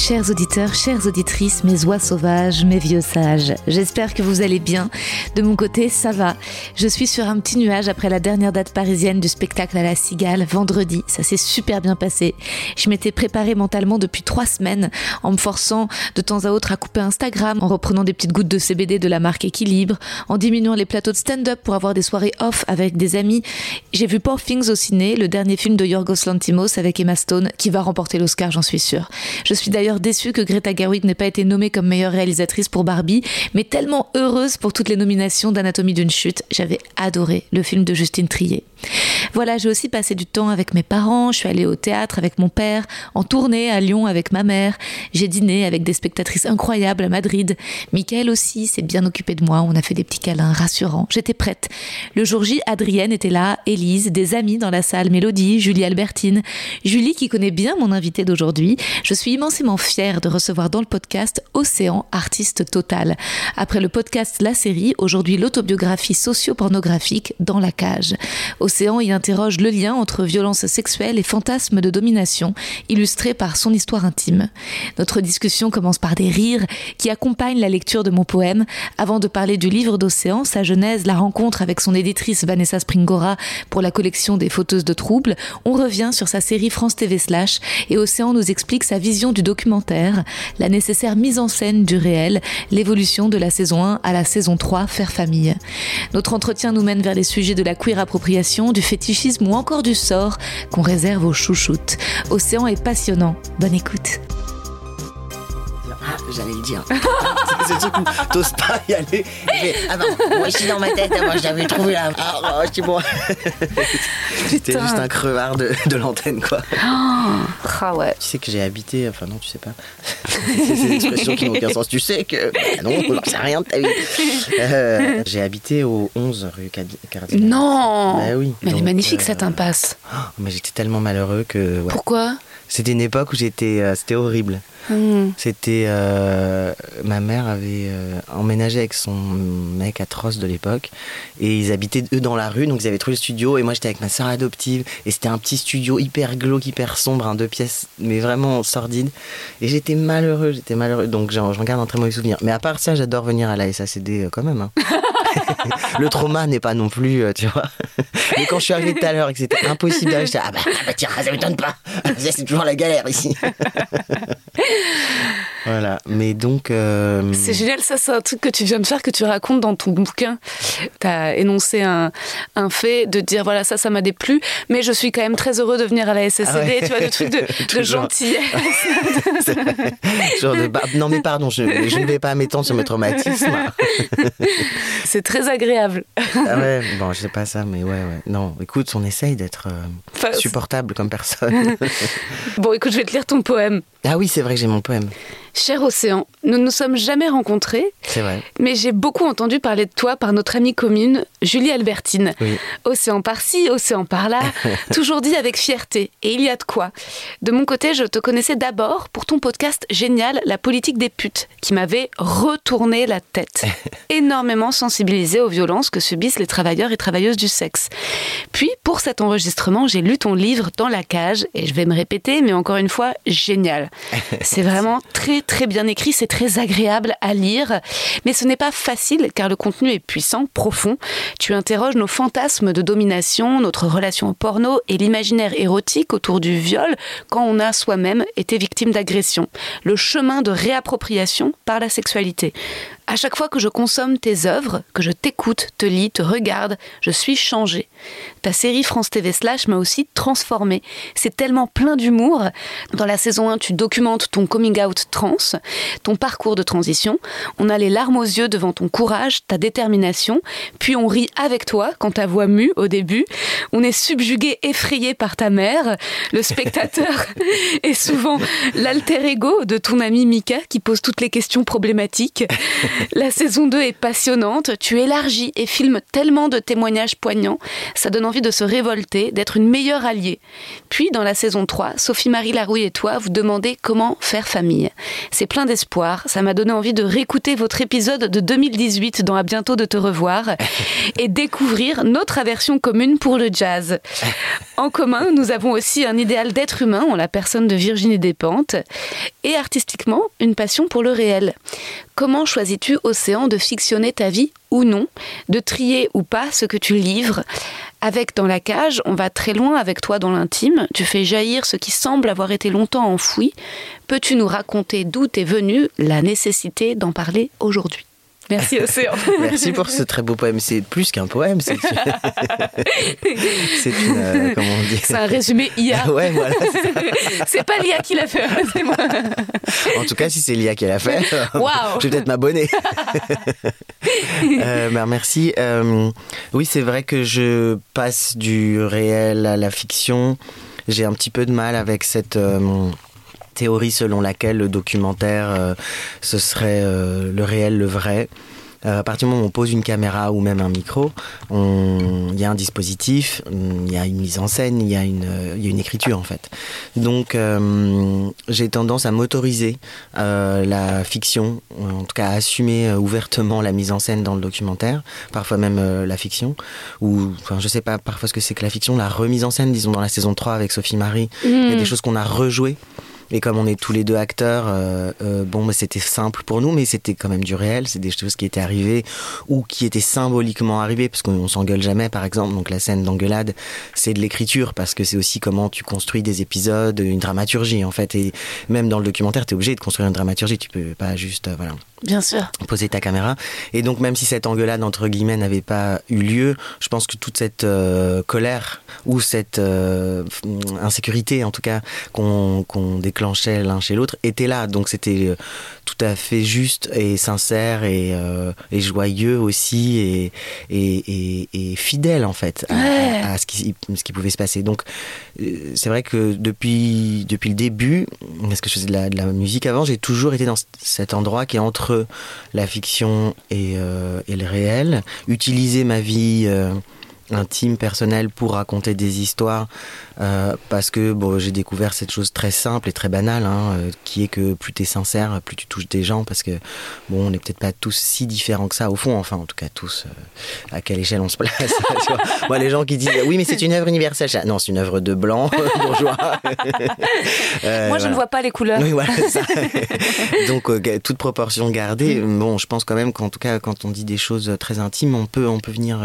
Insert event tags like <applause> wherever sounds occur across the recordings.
Chers auditeurs, chères auditrices, mes oies sauvages, mes vieux sages, j'espère que vous allez bien. De mon côté, ça va. Je suis sur un petit nuage après la dernière date parisienne du spectacle à la Cigale, vendredi. Ça s'est super bien passé. Je m'étais préparée mentalement depuis trois semaines, en me forçant de temps à autre à couper Instagram, en reprenant des petites gouttes de CBD de la marque Équilibre, en diminuant les plateaux de stand-up pour avoir des soirées off avec des amis. J'ai vu Poor Things au ciné, le dernier film de Yorgos Lantimos avec Emma Stone, qui va remporter l'Oscar, j'en suis sûre. Je suis d'ailleurs déçue que Greta Gerwig n'ait pas été nommée comme meilleure réalisatrice pour Barbie, mais tellement heureuse pour toutes les nominations d'Anatomie d'une chute. J'avais adoré le film de Justine Trier. Voilà, j'ai aussi passé du temps avec mes parents, je suis allée au théâtre avec mon père, en tournée à Lyon avec ma mère, j'ai dîné avec des spectatrices incroyables à Madrid. Michael aussi s'est bien occupé de moi, on a fait des petits câlins rassurants, j'étais prête. Le jour J, Adrienne était là, Élise, des amis dans la salle, Mélodie, Julie Albertine. Julie qui connaît bien mon invité d'aujourd'hui, je suis immensément fière de recevoir dans le podcast Océan, artiste total. Après le podcast La série, aujourd'hui l'autobiographie socio-pornographique Dans la cage. Océan y interroge le lien entre violence sexuelle et fantasmes de domination, illustré par son histoire intime. Notre discussion commence par des rires qui accompagnent la lecture de mon poème, avant de parler du livre d'Océan, sa genèse, la rencontre avec son éditrice Vanessa Springora pour la collection des fauteuses de troubles. On revient sur sa série France TV Slash et Océan nous explique sa vision du documentaire, la nécessaire mise en scène du réel, l'évolution de la saison 1 à la saison 3, Faire famille. Notre entretien nous mène vers les sujets de la queer appropriation, du fétichisme ou encore du sort qu'on réserve aux chouchoutes. Océan est passionnant. Bonne écoute. J'allais le dire. <laughs> c'est ce truc où t'oses pas y aller. Mais, ah bah, moi je suis dans ma tête, moi j'avais trouvé la. Ah, oh, je suis bon. <laughs> J'étais juste un crevard de, de l'antenne, quoi. Ah ouais. Tu sais que j'ai habité, enfin non, tu sais pas. c'est ces expressions qui n'ont aucun sens. Tu sais que. Bah non, on n'en sait rien de ta vie. Euh, j'ai habité au 11 rue Cardinal. Non Bah oui. Mais elle est magnifique euh, cette impasse. oh, mais j'étais tellement malheureux que. ouais. Pourquoi? C'était une époque où j'étais. euh, c'était horrible. Hmm. C'était euh, ma mère avait euh, emménagé avec son mec atroce de l'époque et ils habitaient eux dans la rue donc ils avaient trouvé le studio et moi j'étais avec ma soeur adoptive et c'était un petit studio hyper glauque hyper sombre un deux pièces mais vraiment sordide et j'étais malheureux j'étais malheureux donc j'en j'en garde un très mauvais souvenir mais à part ça j'adore venir à la SACD euh, quand même hein. <laughs> le trauma n'est pas non plus euh, tu vois. Mais quand je suis arrivé tout à l'heure et que c'était impossible j'étais ah bah, ah bah tiens ça m'étonne pas. C'est toujours la galère ici voilà mais donc euh, C'est génial, ça c'est un truc que tu viens de faire, que tu racontes dans ton bouquin. Tu as énoncé un, un fait de dire voilà ça, ça m'a déplu, mais je suis quand même très heureux de venir à la SSCD, Ah ouais. tu vois, le truc de, <laughs> de gentillesse. <laughs> Genre de bah, non mais pardon, je, je ne vais pas m'étendre sur mes traumatismes. <laughs> c'est très agréable. Ah ouais, bon, je sais pas ça, mais ouais, ouais. Non, écoute, on essaye d'être euh, Enfin, supportable comme personne. bon, écoute, je vais te lire ton poème. ah oui, c'est vrai que j'ai mon poème. Cher Océan, nous ne nous sommes jamais rencontrés, C'est vrai. mais j'ai beaucoup entendu parler de toi par notre amie commune, Julie Albertine. Oui. Océan par-ci, océan par-là, <laughs> toujours dit avec fierté. Et il y a de quoi. De mon côté, je te connaissais d'abord pour ton podcast génial La politique des putes, qui m'avait retourné la tête. <laughs> Énormément sensibilisé aux violences que subissent les travailleurs et travailleuses du sexe. Puis, pour cet enregistrement, j'ai lu ton livre Dans la cage, et je vais me répéter, mais encore une fois, génial. <laughs> C'est vraiment très très bien écrit, c'est très agréable à lire. Mais ce n'est pas facile car le contenu est puissant, profond. Tu interroges nos fantasmes de domination, notre relation au porno et l'imaginaire érotique autour du viol quand on a soi-même été victime d'agression. Le chemin de réappropriation par la sexualité. À chaque fois que je consomme tes œuvres, que je t'écoute, te lis, te regarde, je suis changée. Ta série France TV Slash m'a aussi transformée. C'est tellement plein d'humour. Dans la saison 1, tu documentes ton coming out trans, ton parcours de transition. On a les larmes aux yeux devant ton courage, ta détermination. Puis on rit avec toi quand ta voix mue au début. On est subjugué, effrayé par ta mère. Le spectateur <laughs> est souvent l'alter ego de ton ami Mika qui pose toutes les questions problématiques. La saison 2 est passionnante. Tu élargis et filmes tellement de témoignages poignants. Ça donne envie de se révolter, d'être une meilleure alliée. Puis, dans la saison 3, Sophie-Marie Larouille et toi, vous demandez comment faire famille. C'est plein d'espoir. Ça m'a donné envie de réécouter votre épisode de 2018 dans À bientôt de te revoir <laughs> et découvrir notre aversion commune pour le jazz. En commun, nous avons aussi un idéal d'être humain en la personne de Virginie Despentes et artistiquement, une passion pour le réel. Comment choisis-tu, Océan, de fictionner ta vie ou non, de trier ou pas ce que tu livres? Avec dans la cage, on va très loin avec toi dans l'intime, tu fais jaillir ce qui semble avoir été longtemps enfoui. Peux-tu nous raconter d'où est venue la nécessité d'en parler aujourd'hui? Merci Océan. <laughs> Merci pour ce très beau poème. C'est plus qu'un poème, c'est <laughs> c'est une euh, comment on dit? C'est un résumé IA. ouais, voilà. c'est <laughs> pas l'IA qui l'a fait, hein, c'est moi. En tout cas, si c'est l'IA qui l'a fait, Waouh. je vais peut-être m'abonner. euh, ben, merci. Euh, oui, c'est vrai que je passe du réel à la fiction. J'ai un petit peu de mal avec cette théorie selon laquelle le documentaire, euh, ce serait euh, le réel, le vrai. Euh, à partir du moment où on pose une caméra ou même un micro, il y a un dispositif, il y a une mise en scène, il y a une, il y a une écriture en fait. Donc euh, j'ai tendance à m'autoriser euh, la fiction, en tout cas à assumer ouvertement la mise en scène dans le documentaire, parfois même euh, la fiction, ou enfin je sais pas parfois ce que c'est que la fiction, la remise en scène, disons dans la saison 3 avec Sophie Marie, il y a des choses qu'on a rejouées. Et comme on est tous les deux acteurs, euh, euh, bon, bah, c'était simple pour nous, mais c'était quand même du réel. C'est des choses qui étaient arrivées ou qui étaient symboliquement arrivées, parce qu'on on s'engueule jamais, par exemple. Donc la scène d'engueulade, c'est de l'écriture, parce que c'est aussi comment tu construis des épisodes, une dramaturgie, en fait. Et même dans le documentaire, tu es obligé de construire une dramaturgie. Tu peux pas juste, euh, voilà Bien sûr. poser ta caméra. Et donc, même si cette engueulade, entre guillemets, n'avait pas eu lieu, je pense que toute cette colère ou cette insécurité, en tout cas, qu'on qu'on l'un chez l'autre, était là. Donc, c'était euh, tout à fait juste et sincère et, euh, et joyeux aussi et, et, et, et fidèle, en fait, à, Ouais. à ce, qui, ce qui pouvait se passer. Donc, euh, c'est vrai que depuis, depuis le début, parce que je faisais de la, de la musique avant, j'ai toujours été dans cet endroit qui est entre la fiction et, euh, le réel. Utiliser ma vie euh, intime, personnelle pour raconter des histoires, euh, parce que bon, j'ai découvert cette chose très simple et très banale, hein, euh, qui est que plus tu es sincère, plus tu touches des gens, parce que bon, on n'est peut-être pas tous si différents que ça au fond, enfin en tout cas tous, euh, à quelle échelle on se place. <laughs> tu vois. Moi, les gens qui disent oui, mais c'est une œuvre universelle, dis, non, c'est une œuvre de blanc, <laughs> bourgeois. <laughs> Euh, Moi, je voilà. ne vois pas les couleurs. Oui, voilà, ça. Donc, toute proportion gardée, bon, je pense quand même qu'en tout cas, quand on dit des choses très intimes, on peut, on peut venir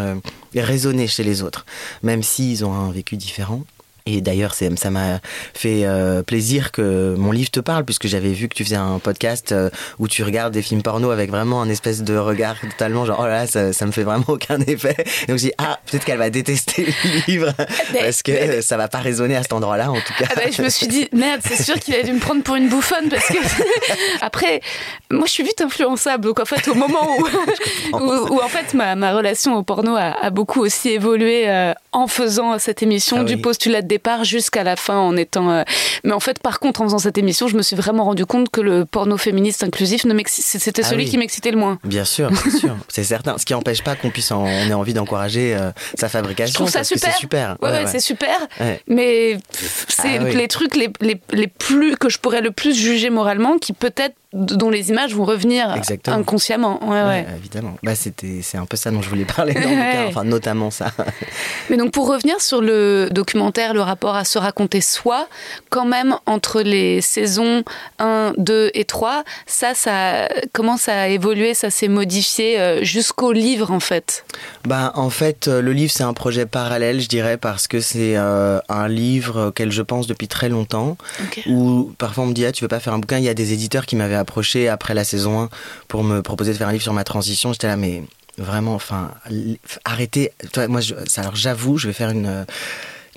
raisonner chez les autres, même s'ils ont un vécu différent. Et d'ailleurs, ça m'a fait euh, plaisir que mon livre te parle, puisque j'avais vu que tu faisais un podcast euh, où tu regardes des films porno avec vraiment un espèce de regard totalement genre, oh là là, ça, ça me fait vraiment <laughs> aucun effet. Et donc, j'ai dit, ah, peut-être qu'elle va détester le livre, <laughs> Mais- parce que mais- ça va pas résonner à cet endroit-là, en tout cas. Ah bah, je me suis dit, merde, c'est sûr qu'il a dû me prendre pour une bouffonne parce que <laughs> après, moi je suis vite influençable. Donc en fait, au moment où, où, où, en fait ma, ma relation au porno a, a beaucoup aussi évolué euh, en faisant cette émission Ah du oui. postulat de départ jusqu'à la fin en étant. euh, Mais en fait, par contre, en faisant cette émission, je me suis vraiment rendu compte que le porno féministe inclusif, c'était Ah celui oui. qui m'excitait le moins. Bien sûr, c'est sûr, <laughs> c'est certain. Ce qui n'empêche pas qu'on puisse, en, on ait envie d'encourager euh, sa fabrication. Je trouve ça parce super. C'est super. Ouais, Ouais, ouais, ouais. c'est super. Mais c'est Ah oui. les trucs les, les, les plus que je pourrais le plus juger moralement qui peut-être dont les images vont revenir Exactement. inconsciemment. Ouais, ouais. Ouais, évidemment. Bah, c'était, c'est un peu ça dont je voulais parler dans le <laughs> bouquin, enfin notamment ça. <laughs> Mais donc pour revenir sur le documentaire, le rapport à se raconter soi, quand même entre les saisons 1, 2 et 3, ça, ça comment ça a évolué, ça s'est modifié euh, jusqu'au livre en fait? Bah, en fait, euh, le livre, c'est un projet parallèle, je dirais, parce que c'est euh, un livre auquel je pense depuis très longtemps. Où parfois on me dit, ah, tu veux pas faire un bouquin? Il y a des éditeurs qui m'avaient après la saison 1 pour me proposer de faire un livre sur ma transition. J'étais là, mais vraiment, enfin, arrêtez. Toi, moi, alors j'avoue, je vais faire une,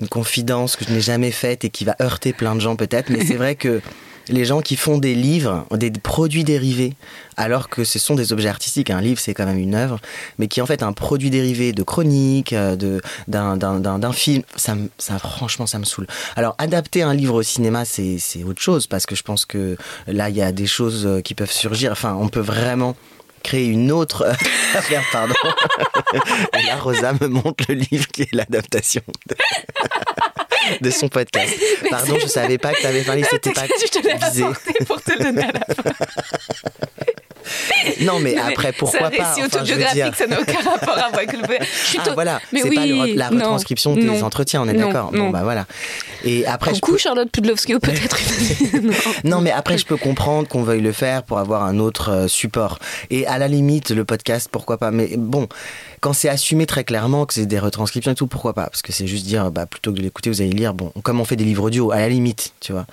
une confidence que je n'ai jamais faite et qui va heurter plein de gens peut-être, mais c'est vrai que les gens qui font des livres, des produits dérivés, alors que ce sont des objets artistiques, un livre c'est quand même une œuvre, mais qui est en fait un produit dérivé de chronique, euh, de d'un d'un- d'un- d'un film, ça, ça franchement ça me saoule. Alors adapter un livre au cinéma c'est c'est autre chose parce que je pense que là il y a des choses euh, qui peuvent surgir. Enfin on peut vraiment créer une autre <laughs> affaire, pardon. <laughs> Et là, Rosa me montre le livre qui est l'adaptation <laughs> <laughs> de, son podcast. <laughs> Pardon, je savais pas que tu avais parlé, c'était pas je te l'ai visé. pour te le donner à la <laughs> fin. Non, mais après, pourquoi C'est pas récit Enfin, autobiographique, dire- ça n'a aucun rapport avec le Je Ah voilà, Mais c'est oui, pas le- la retranscription non, entretiens, on est d'accord. Bon bah voilà. Et après, Coucou peux- Charlotte Pudlowski ou peut-être. Non, mais après, je peux comprendre qu'on veuille le faire pour avoir un autre euh, support. Et à la limite, le podcast, pourquoi pas. Mais bon, quand c'est assumé très clairement que c'est des retranscriptions et tout, pourquoi pas? Parce que c'est juste dire, bah, plutôt que de l'écouter, vous allez lire. Bon, comme on fait des livres audio, à la limite, tu vois.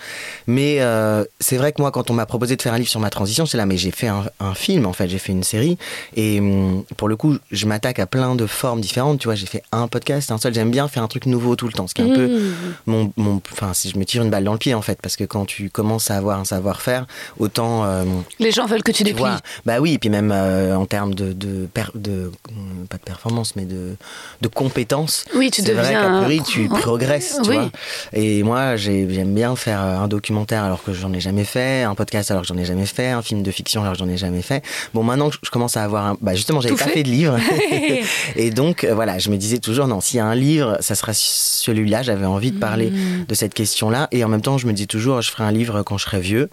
Mais euh, c'est vrai que moi, quand on m'a proposé de faire un livre sur ma transition, c'est là, mais j'ai fait un, un film, en fait, j'ai fait une série. Et hum, pour le coup, je m'attaque à plein de formes différentes. Tu vois, j'ai fait un podcast, un seul. J'aime bien faire un truc nouveau tout le temps. Ce qui est un peu Mmh. mon, mon, enfin, si je me tire une balle dans le pied en fait, parce que quand tu commences à avoir un savoir-faire, autant, euh, Les gens veulent que tu tu déplies. vois, bah oui, et puis même euh, en termes de, de, per- de, hum, pas de performance, mais de, de compétences. Oui, tu c'est vrai deviens un- priori tu progresses, tu oui. vois. Et moi, j'ai- j'aime bien faire un documentaire alors que j'en ai jamais fait, un podcast alors que j'en ai jamais fait, un film de fiction alors que j'en ai jamais fait. Bon, maintenant que je commence à avoir un, bah justement, j'avais pas fait. fait de livre, <laughs> <laughs> et donc euh, voilà, je me disais toujours non, s'il y a un livre, ça sera celui-là. J'avais envie de parler Mmh. de cette question-là, et en même temps, je me dis toujours, je ferai un livre quand je serai vieux.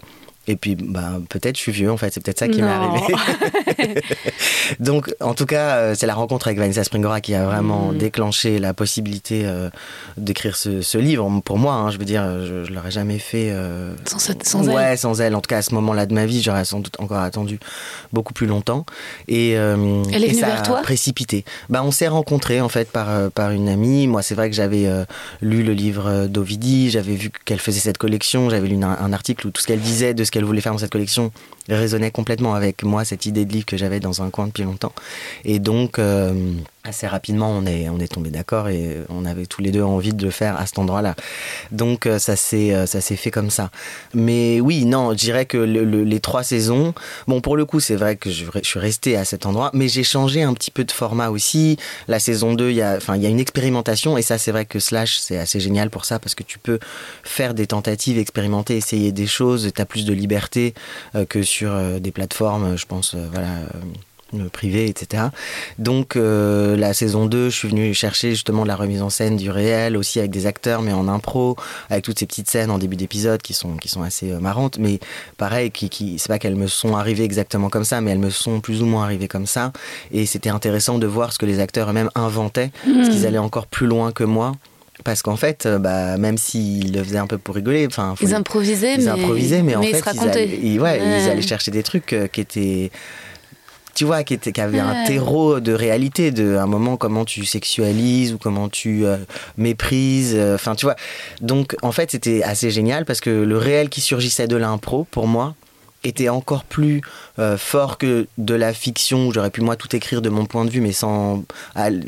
Et puis, bah, peut-être je suis vieux, en fait. C'est peut-être ça qui m'est arrivé. <laughs> Donc, en tout cas, euh, c'est la rencontre avec Vanessa Springora qui a vraiment Mm. déclenché la possibilité euh, d'écrire ce, ce livre. Pour moi, hein, je veux dire, je, je l'aurais jamais fait. euh, Sans, sans ouais, elle. sans elle. En tout cas, à ce moment-là de ma vie, j'aurais sans doute encore attendu beaucoup plus longtemps. Et, euh, Elle est et ça vers a toi précipité. Bah, on s'est rencontrés en fait par par une amie. Moi, c'est vrai que j'avais lu le livre d'Ovidie, j'avais vu qu'elle faisait cette collection, j'avais lu un, un article où tout ce qu'elle disait de ce qu'elle voulait faire dans cette collection résonnait complètement avec moi, cette idée de livre que j'avais dans un coin depuis longtemps. Et donc, euh, assez rapidement, on est, on est tombé d'accord et on avait tous les deux envie de le faire à cet endroit-là. Donc, euh, ça s'est, euh, ça s'est fait comme ça. Mais oui, non, je dirais que le- le- les trois saisons, bon, pour le coup, c'est vrai que je, suis resté à cet endroit, mais j'ai changé un petit peu de format aussi. La saison 2, il y a, enfin, une expérimentation et ça, c'est vrai que Slash, c'est assez génial pour ça parce que tu peux faire des tentatives, expérimenter, essayer des choses, tu as plus de liberté que sur euh, des plateformes, je pense, euh, voilà. euh, privées, etc. Donc euh, la saison 2, je suis venu chercher justement de la remise en scène du réel, aussi avec des acteurs, mais en impro, avec toutes ces petites scènes en début d'épisode qui sont, qui sont assez euh, marrantes, mais pareil, qui, qui, c'est pas qu'elles me sont arrivées exactement comme ça, mais elles me sont plus ou moins arrivées comme ça. Et c'était intéressant de voir ce que les acteurs eux-mêmes inventaient, parce qu'ils allaient encore plus loin que moi. Parce qu'en fait, euh, bah, même s'ils le faisaient un peu pour rigoler, enfin, Ils improvisaient, ils mais, improvisaient, mais en ils fait, se ils allaient, ils- ouais, ils Ouais. allaient chercher des trucs euh, qui étaient tu vois, qui, était, qui avait un terreau de réalité, de un moment comment tu sexualises ou comment tu euh, méprises, euh, enfin tu vois. Donc en fait c'était assez génial parce que le réel qui surgissait de l'impro pour moi était encore plus euh, fort que de la fiction où j'aurais pu moi tout écrire de mon point de vue mais sans,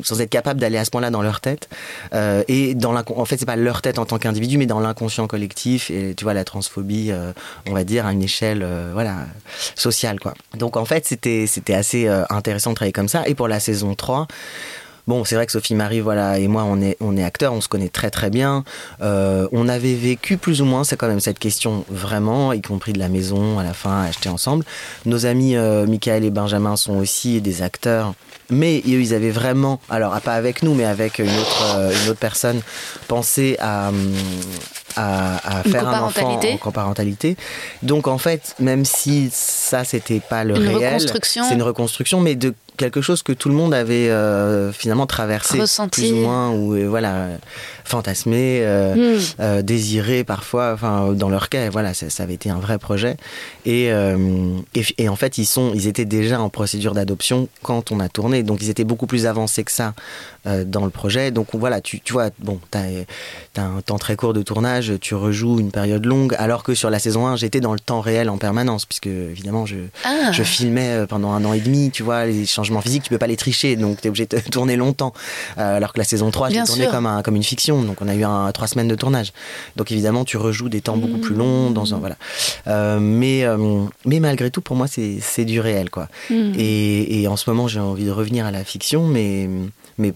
sans être capable d'aller à ce point-là dans leur tête. Euh, et dans l'incon- en fait c'est pas leur tête en tant qu'individu mais dans l'inconscient collectif et tu vois la transphobie euh, on va dire à une échelle euh, voilà sociale quoi. Donc en fait c'était c'était assez euh, intéressant de travailler comme ça. Et pour la saison 3 Bon, c'est vrai que Sophie Marie, voilà, et moi, on est, on est acteurs, on se connaît très très bien. Euh, on avait vécu plus ou moins, c'est quand même cette question vraiment, y compris de la maison à la fin, acheter ensemble. Nos amis euh, Michael et Benjamin sont aussi des acteurs, mais eux, ils avaient vraiment, alors ah, pas avec nous, mais avec une autre, euh, une autre personne, pensé à, à, à Une faire un enfant en coparentalité. Donc en fait, même si ça c'était pas le Une réel, c'est une reconstruction, mais de quelque chose que tout le monde avait euh, finalement traversé, Ressenti. plus ou moins, ou euh, voilà, fantasmé, euh, Hmm. désiré parfois, enfin dans leur cas, voilà, ça, ça avait été un vrai projet. Et, et, et en fait, ils sont, ils étaient déjà en procédure d'adoption quand on a tourné, donc ils étaient beaucoup plus avancés que ça dans le projet. Donc voilà, tu, tu vois, bon, t'as as un temps très court de tournage, tu rejoues une période longue, alors que sur la saison 1, j'étais dans le temps réel en permanence, puisque évidemment, je, Ah. je filmais pendant un an et demi, tu vois, les changements physiques, tu peux pas les tricher, donc tu es obligé de <laughs> tourner longtemps. Euh, alors que la saison 3, j'ai tourné sûr. comme, un, comme une fiction, donc on a eu un, trois semaines de tournage. Donc évidemment, tu rejoues des temps beaucoup plus longs, dans un, voilà. Euh, mais, euh, mais malgré tout, pour moi, c'est du réel, quoi. Hmm. Et, et en ce moment, j'ai envie de revenir à la fiction, mais, mais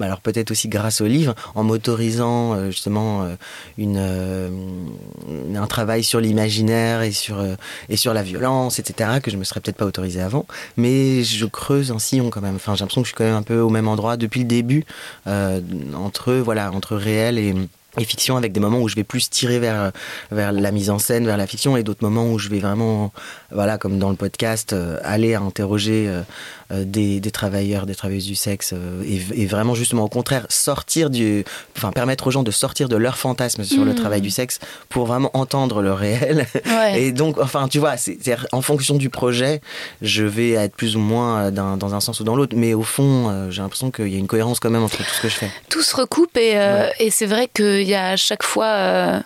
alors peut-être aussi grâce au livre, en m'autorisant euh, justement euh, euh, un travail sur l'imaginaire et sur, et sur la violence, etc., que je me serais peut-être pas autorisé avant. Mais je creuse un sillon quand même. Enfin, j'ai l'impression que je suis quand même un peu au même endroit depuis le début, entre, voilà, entre réel et fiction avec des moments où je vais plus tirer vers vers la mise en scène, vers la fiction et d'autres moments où je vais vraiment voilà comme dans le podcast aller interroger euh, euh, des, des travailleurs, des travailleuses du sexe euh, et, et vraiment justement au contraire sortir du enfin permettre aux gens de sortir de leur fantasme sur le Mhm. travail du sexe pour vraiment entendre le réel Ouais. et donc enfin tu vois c'est en fonction du projet je vais être plus ou moins euh, dans un sens ou dans l'autre mais au fond euh, j'ai l'impression qu'il y a une cohérence quand même entre tout ce que je fais tout se recoupe et, euh, et c'est vrai qu'il y a à chaque fois euh,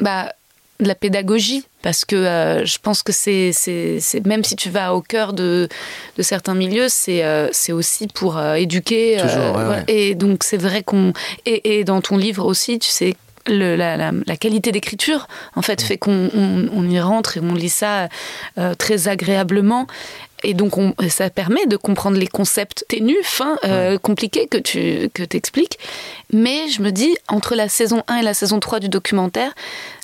bah, de la pédagogie parce que euh, je pense que c'est, c'est, c'est- même si tu vas au cœur de, de certains milieux, c'est, euh, c'est aussi pour euh, éduquer. Toujours, ouais, voilà. ouais. Et donc c'est vrai qu'on... Et, et dans ton livre aussi, tu sais... le- la, la- la qualité d'écriture en fait fait qu'on on, on y rentre et on lit ça euh, très agréablement et donc on, ça permet de comprendre les concepts ténus, fins, euh, compliqués que tu que expliques. Mais je me dis, entre la saison 1 et la saison 3 du documentaire,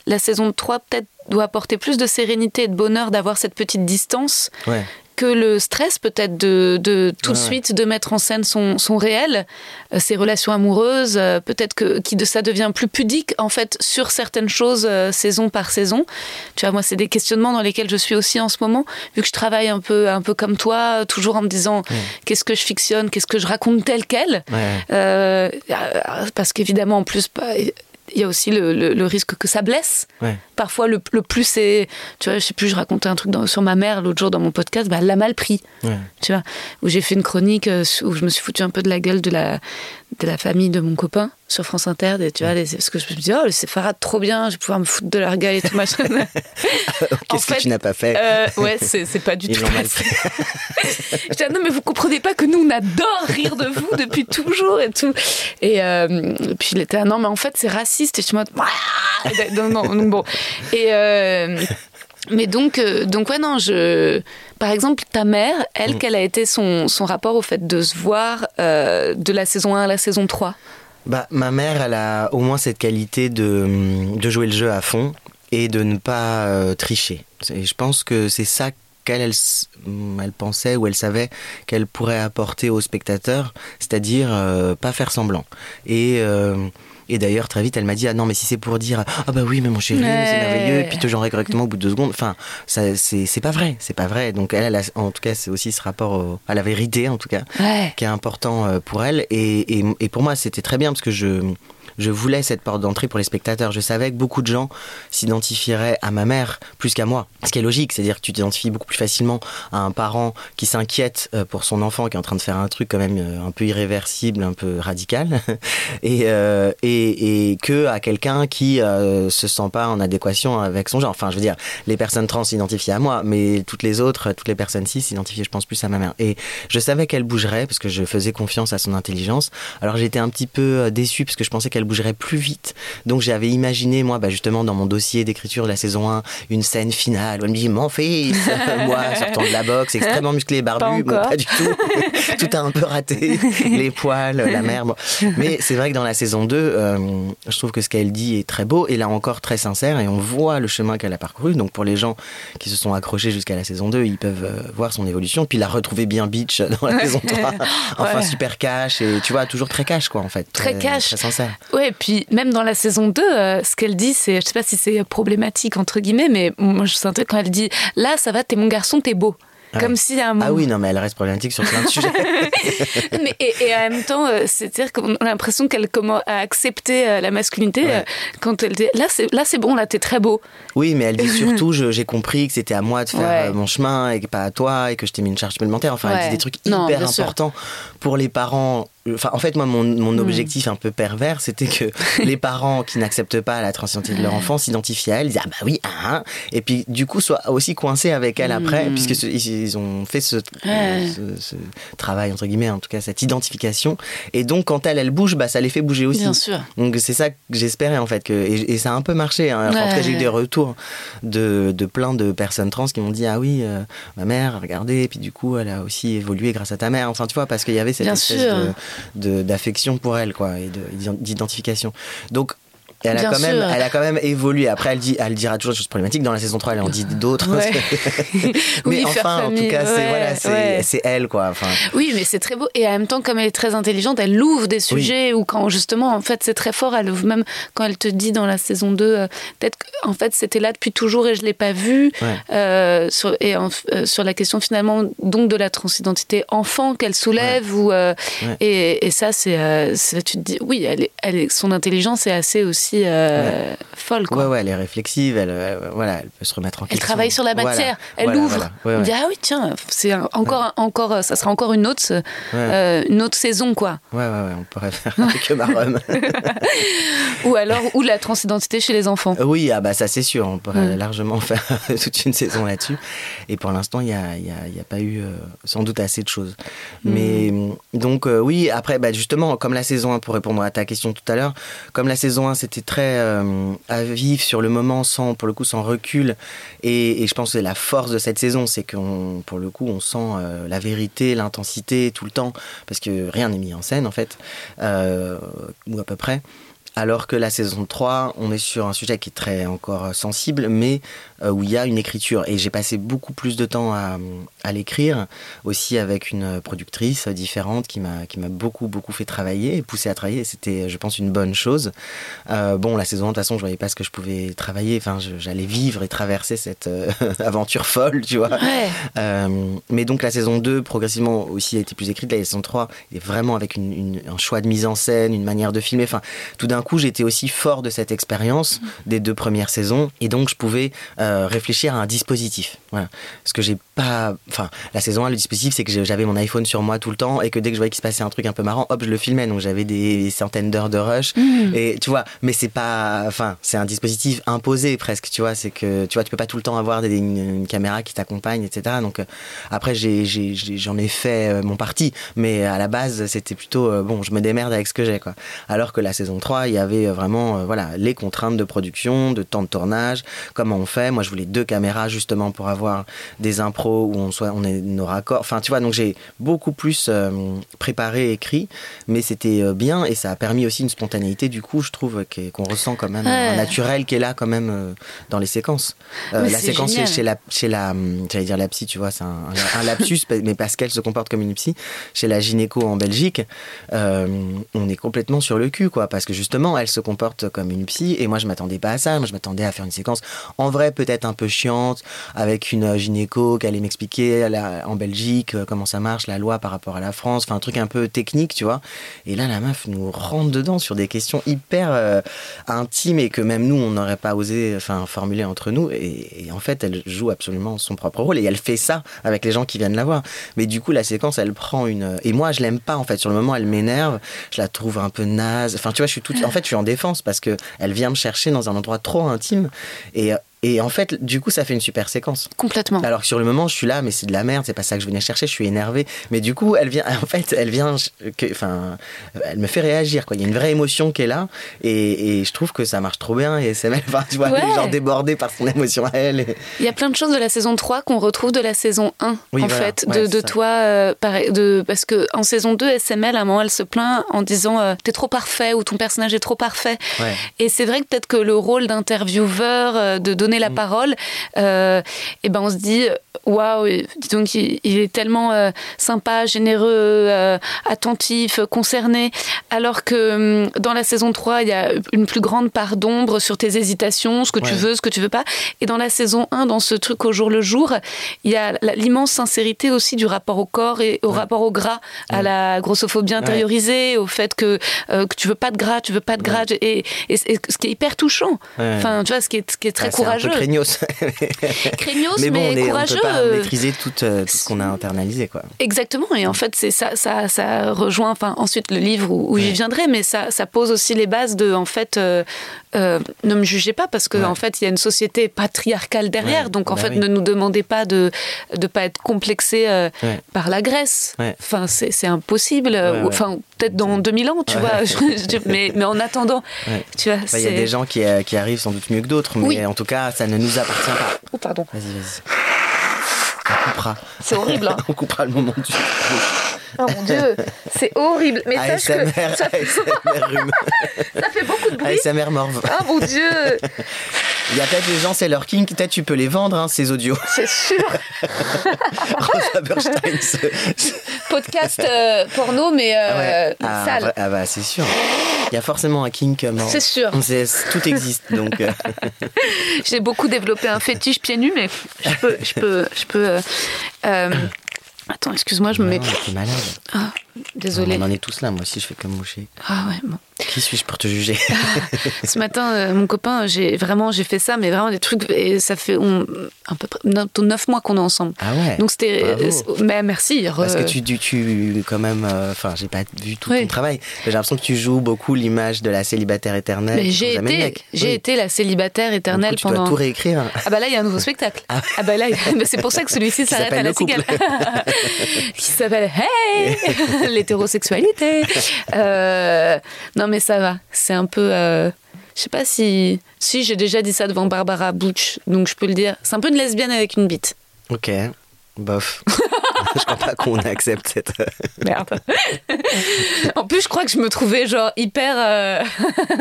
la saison 3 peut-être doit apporter plus de sérénité et de bonheur d'avoir cette petite distance ouais que le stress peut-être de, de tout de ouais. suite de mettre en scène son, son réel, euh, ses relations amoureuses, euh, peut-être que qui de ça devient plus pudique en fait sur certaines choses euh, saison par saison. Tu vois, moi c'est des questionnements dans lesquels je suis aussi en ce moment, vu que je travaille un peu un peu comme toi, toujours en me disant qu'est-ce que je fictionne, qu'est-ce que je raconte tel quel. parce qu'évidemment, en plus, bah, il y a aussi le, le- le risque que ça blesse. ouais Parfois, le, le plus, c'est. Tu vois, je sais plus, je racontais un truc dans- sur ma mère l'autre jour dans mon podcast, bah, elle l'a mal pris. ouais Tu vois, où j'ai fait une chronique euh, où je me suis foutu un peu de la gueule de la, de la famille de mon copain sur France Inter. Et, tu vois, les- parce que je me dis, oh, les séfarades, trop bien, je vais pouvoir me foutre de leur gueule et tout machin. <laughs> qu'est-ce que tu n'as pas fait Euh, ouais, c'est pas du <laughs> Ils tout passé. <laughs> Je dis, ah non, mais vous comprenez pas que nous, on adore rire de vous depuis toujours et tout. Et, euh, et puis il était, ah non, mais en fait, c'est raciste. Et je suis en mode, non, non, donc bon. Et. euh, mais donc, euh, donc ouais, non, je. Par exemple, ta mère, elle, quel a été son, son rapport au fait de se voir euh, de la saison 1 à la saison 3 Bah, ma mère, elle a au moins cette qualité de, de jouer le jeu à fond et de ne pas euh, tricher. Et je pense que c'est ça qu'elle elle, s- elle pensait ou elle savait qu'elle pourrait apporter aux spectateurs, c'est-à-dire euh, pas faire semblant. Et, euh, et d'ailleurs, très vite, elle m'a dit Ah non, mais si c'est pour dire Ah bah oui, mais mon chéri, c'est merveilleux, puis te genrer correctement au bout de deux secondes, enfin, ça, c'est c'est pas vrai, c'est pas vrai. Donc elle, elle a, en tout cas, c'est aussi ce rapport au- à la vérité, en tout cas Ouais. qui est important euh, pour elle. Et, et, et pour moi, c'était très bien parce que je, je voulais cette porte d'entrée pour les spectateurs. Je savais que beaucoup de gens s'identifieraient à ma mère plus qu'à moi. Ce qui est logique, c'est-à-dire que tu t'identifies beaucoup plus facilement à un parent qui s'inquiète euh, pour son enfant qui est en train de faire un truc quand même euh, un peu irréversible, un peu radical, <laughs> et, euh, que à quelqu'un qui euh, se sent pas en adéquation avec son genre. Enfin, je veux dire, les personnes trans s'identifient à moi, mais toutes les autres, toutes les personnes cis s'identifiaient, je pense, plus à ma mère. Et je savais qu'elle bougerait parce que je faisais confiance à son intelligence. Alors j'étais un petit peu euh, déçu parce que je pensais qu'elle bougerait plus vite. Donc j'avais imaginé, moi, bah, justement, dans mon dossier d'écriture de la saison 1, une scène finale où elle me dit Mon fils, <laughs> moi, sortant de la boxe, extrêmement musclé et barbu, Pas bon, encore. pas du tout. <laughs> tout a un peu raté. Les poils, la mer. bon. Mais c'est vrai que dans la saison 2, euh, je trouve que ce qu'elle dit est très beau et là encore très sincère et on voit le chemin qu'elle a parcouru. Donc pour les gens qui se sont accrochés jusqu'à la saison 2, ils peuvent euh, voir son évolution. Puis la retrouver bien bitch dans la saison 3. <laughs> Enfin Ouais. super cash et tu vois, toujours très cash quoi en fait. Très cash. Très sincère. Ouais, et puis même dans la saison 2, euh, ce qu'elle dit, c'est, je sais pas si c'est problématique entre guillemets, mais moi je sentais quand elle dit là, ça va, t'es mon garçon, t'es beau. Comme si à un moment... Ah oui, non, mais elle reste problématique sur plein de sujets. <laughs> mais, et, en même temps, euh, c'est-à-dire qu'on a l'impression qu'elle commence à accepter euh, la masculinité quand elle dit là, c'est là, c'est bon, là, t'es très beau. Oui, mais elle dit <laughs> surtout j'ai compris que c'était à moi de faire mon chemin et pas à toi et que je t'ai mis une charge supplémentaire. Enfin, elle dit des trucs hyper importants pour les parents Enfin, en fait, moi, mon, mon hmm. objectif un peu pervers, c'était que <laughs> les parents qui n'acceptent pas la transidentité de leur enfant s'identifient à elle, disent ah bah oui, ah, hein. et puis du coup soient aussi coincés avec elle après, hmm. puisque ils ont fait ce, ce, travail entre guillemets, en tout cas cette identification, et donc quand elle elle bouge, bah ça les fait bouger aussi. Bien sûr. Donc c'est ça que j'espérais en fait que et, ça a un peu marché. Hein. en tout cas, j'ai eu des retours de, de, plein de personnes trans qui m'ont dit ah oui, euh, ma mère, regardez, et puis du coup elle a aussi évolué grâce à ta mère. Enfin tu vois parce qu'il y avait cette Bien espèce sûr. de d'affection pour elle, quoi, et d'identification. Donc, elle a, quand même, elle a quand même évolué. Après, elle, dit, elle dira toujours des choses problématiques. Dans la saison 3, elle en dit <laughs> d'autres. <laughs> <laughs> mais enfin, en tout cas, c'est voilà, c'est elle, quoi. Enfin... Oui, mais c'est très beau. Et en même temps, comme elle est très intelligente, elle ouvre des sujets où, quand justement, en fait, c'est très fort. Elle ouvre même quand elle te dit dans la saison 2, euh, peut-être qu'en fait, c'était là depuis toujours et je ne l'ai pas vu. Euh, sur, et euh, sur la question finalement, donc, de la transidentité enfant qu'elle soulève. Ou, et, et, ça, c'est. tu te dis, oui, elle elle son intelligence est assez aussi euh, folle. Quoi. Ouais, ouais, elle est réflexive, elle, euh, voilà, elle peut se remettre en question. Elle travaille sur la matière, elle ouvre. on dit ah oui tiens, c'est encore, encore, ça sera encore une autre, euh, une autre saison quoi. Ouais, ouais, ouais, on pourrait faire avec Marum. <laughs> ou alors ou la transidentité chez les enfants. Oui, ah bah ça c'est sûr, on pourrait largement <laughs> faire toute une saison là-dessus. Et pour l'instant, il n'y a, y a, y a, pas eu sans doute assez de choses. Mais mm. donc oui, après, bah, justement, comme la saison 1, pour répondre à ta question tout à l'heure, comme la saison 1 c'était très euh, à vivre sur le moment, sans pour le coup sans recul. Et, je pense que la force de cette saison, c'est qu'on pour le coup on sent euh, la vérité, l'intensité tout le temps, parce que rien n'est mis en scène en fait, euh, ou à peu près. Alors que la saison 3, on est sur un sujet qui est très encore sensible, mais euh, où il y a une écriture. Et j'ai passé beaucoup plus de temps à, l'écrire, aussi avec une productrice différente qui m'a beaucoup beaucoup fait travailler et poussé à travailler. C'était, je pense, une bonne chose. Euh, bon, la saison 1, de toute façon, je voyais pas ce que je pouvais travailler. Enfin, j'allais vivre et traverser cette euh, <laughs> aventure folle, tu vois. mais donc la saison 2, progressivement aussi a été plus écrite. La saison 3 est vraiment avec un choix de mise en scène, une manière de filmer. Enfin, tout d'un coup, j'étais aussi fort de cette expérience des deux premières saisons, et donc je pouvais euh, réfléchir à un dispositif. Voilà. Parce que j'ai pas. Enfin, la saison 1, le dispositif, c'est que j'avais mon iPhone sur moi tout le temps et que dès que je voyais qu'il se passait un truc un peu marrant, hop, je le filmais. Donc j'avais des centaines d'heures de rush. Mmh. Et tu vois, mais c'est pas. Enfin, c'est un dispositif imposé presque, tu vois. C'est que tu vois, tu peux pas tout le temps avoir des, une, caméra qui t'accompagne, etc. Donc euh, après, j'en ai, fait euh, mon parti. Mais à la base, c'était plutôt bon, je me démerde avec ce que j'ai, quoi. Alors que la saison 3, il y avait vraiment voilà, les contraintes de production, de temps de tournage, comment on fait. Moi, je voulais deux caméras justement pour avoir des impros où on soit, on est nos raccords. Enfin, tu vois, donc j'ai beaucoup plus euh, préparé, écrit, mais c'était euh, bien et ça a permis aussi une spontanéité. Du coup, je trouve qu'on ressent quand même un naturel qui est là quand même euh, dans les séquences. la séquence chez, la, chez la, hum, j'allais dire la psy, tu vois, c'est un, un, lapsus, <laughs> mais parce qu'elle se comporte comme une psy. Chez la gynéco en Belgique, on est complètement sur le cul, quoi, parce que justement, elle se comporte comme une psy et moi, je m'attendais pas à ça. Moi, je m'attendais à faire une séquence en vrai peut-être un peu chiante, avec une euh, gynéco qui allait m'expliquer en Belgique euh, comment ça marche, la loi par rapport à la France, enfin un truc un peu technique, tu vois. Et là, la meuf nous rentre dedans sur des questions hyper euh, intimes et que même nous, on n'aurait pas osé enfin, formuler entre nous. Et, en fait, elle joue absolument son propre rôle et elle fait ça avec les gens qui viennent la voir. Mais du coup, la séquence, elle prend une. Et moi, je l'aime pas en fait. Sur le moment, elle m'énerve. Je la trouve un peu naze. Enfin, tu vois, je suis tout. En fait, je suis en défense parce que elle vient me chercher dans un endroit trop intime. Et et en fait, du coup, ça fait une super séquence. Complètement. Alors que sur le moment, je suis là, mais c'est de la merde, c'est pas ça que je venais chercher, je suis énervé. Mais du coup, elle vient, <laughs> en fait, elle vient, enfin, elle me fait réagir, quoi. Il y a une vraie émotion qui est là, et, et je trouve que ça marche trop bien, et c'est même, <laughs> enfin, tu vois, ouais. genre débordée par son émotion à elle. Il y a plein de choses de la saison 3 qu'on retrouve de la saison 1, en fait, de, de toi, euh, pareil, de, parce que en saison 2, SML, à un moment, elle se plaint en disant, euh, t'es trop parfait, ou ton personnage est trop parfait. Et c'est vrai que peut-être que le rôle d'intervieweur, euh, de donner donner la parole, euh, et ben on se dit waouh, donc il, il, est tellement euh, sympa, généreux, euh, attentif, concerné, alors que hum, dans la saison 3, il y a une plus grande part d'ombre sur tes hésitations, ce que tu veux, ce que tu veux pas. Et dans la saison 1, dans ce truc au jour le jour, il y a l'immense sincérité aussi du rapport au corps et au rapport au gras, à la grossophobie intériorisée, au fait que, euh, que tu veux pas de gras, tu veux pas de gras, et, et- et ce qui est hyper touchant. Enfin, tu vois, ce qui est, ce qui est très Ah, courageux. Peu craignos. <laughs> Craignos, mais mais, bon, on, est, on courageux. peut pas maîtriser tout, euh, tout ce qu'on a internalisé, quoi. Exactement, et en fait, c'est ça, ça, ça rejoint, enfin, ensuite le livre où, où j'y viendrai, mais ça, ça pose aussi les bases de, en fait, euh, euh, ne me jugez pas parce que, Ouais. en fait, il y a une société patriarcale derrière, Ouais, donc en bah fait, oui. ne nous demandez pas de ne pas être complexé euh, Ouais. par la Grèce. Enfin, c'est impossible, enfin, peut-être dans 2000 ans, tu vois, <laughs> mais, mais en attendant, tu vois, Bah, Il y a des gens qui, euh, qui arrivent sans doute mieux que d'autres, mais Oui. en tout cas, ça ne nous appartient pas. Oh, pardon, Vas-y, vas-y. On coupera. c'est horrible, hein. <laughs> On coupera le moment du Oh mon dieu, c'est horrible, mais sache que ASMR, ça, ASMR rhume. <laughs> ça fait beaucoup de bruit. ASMR morve. Oh mon dieu, Il y a peut-être des gens, c'est leur king, peut-être tu peux les vendre, hein, ces audios. c'est sûr. <laughs> Rosa Berstein. ce- podcast euh, porno, mais euh, Ouais. Ah, sale. ah bah c'est sûr. Il y a forcément un kink mort. C'est sûr. Tout existe donc. euh, <laughs> J'ai beaucoup développé un fétiche pieds nus, mais je peux, je peux, je peux. euh, euh, attends, excuse-moi, je me mets. t'es malade. Ah, désolée. On en est tous là, moi aussi je fais comme moucher. Ah ouais. Bon. Qui suis-je pour te juger? Ce matin, euh, mon copain, j'ai vraiment, j'ai fait ça, mais vraiment des trucs. Et ça fait on, un peu près bientôt neuf mois qu'on est ensemble. Ah ouais? Donc c'était. Euh, mais merci. re- Parce que tu, tu, tu quand même, euh, enfin, j'ai pas vu tout Oui. ton travail. J'ai l'impression que tu joues beaucoup l'image de la célibataire éternelle. Mais j'ai été, mec. j'ai Oui. été la célibataire éternelle tu dois pendant. tout réécrire. Ah bah là, il y a un nouveau spectacle. Ah, bah là, mais <laughs> c'est pour ça que celui-ci s'arrête à la cigale. <laughs> Qui s'appelle Hey <laughs> <laughs> L'hétérosexualité. Euh, non mais ça va. C'est un peu... euh, je sais pas si... Si, j'ai déjà dit ça devant Barbara Butch, donc je peux le dire. C'est un peu une lesbienne avec une bite. Ok, bof. <laughs> je crois pas qu'on accepte cette. <laughs> Merde. <laughs> en plus, je crois que je me trouvais genre hyper... euh,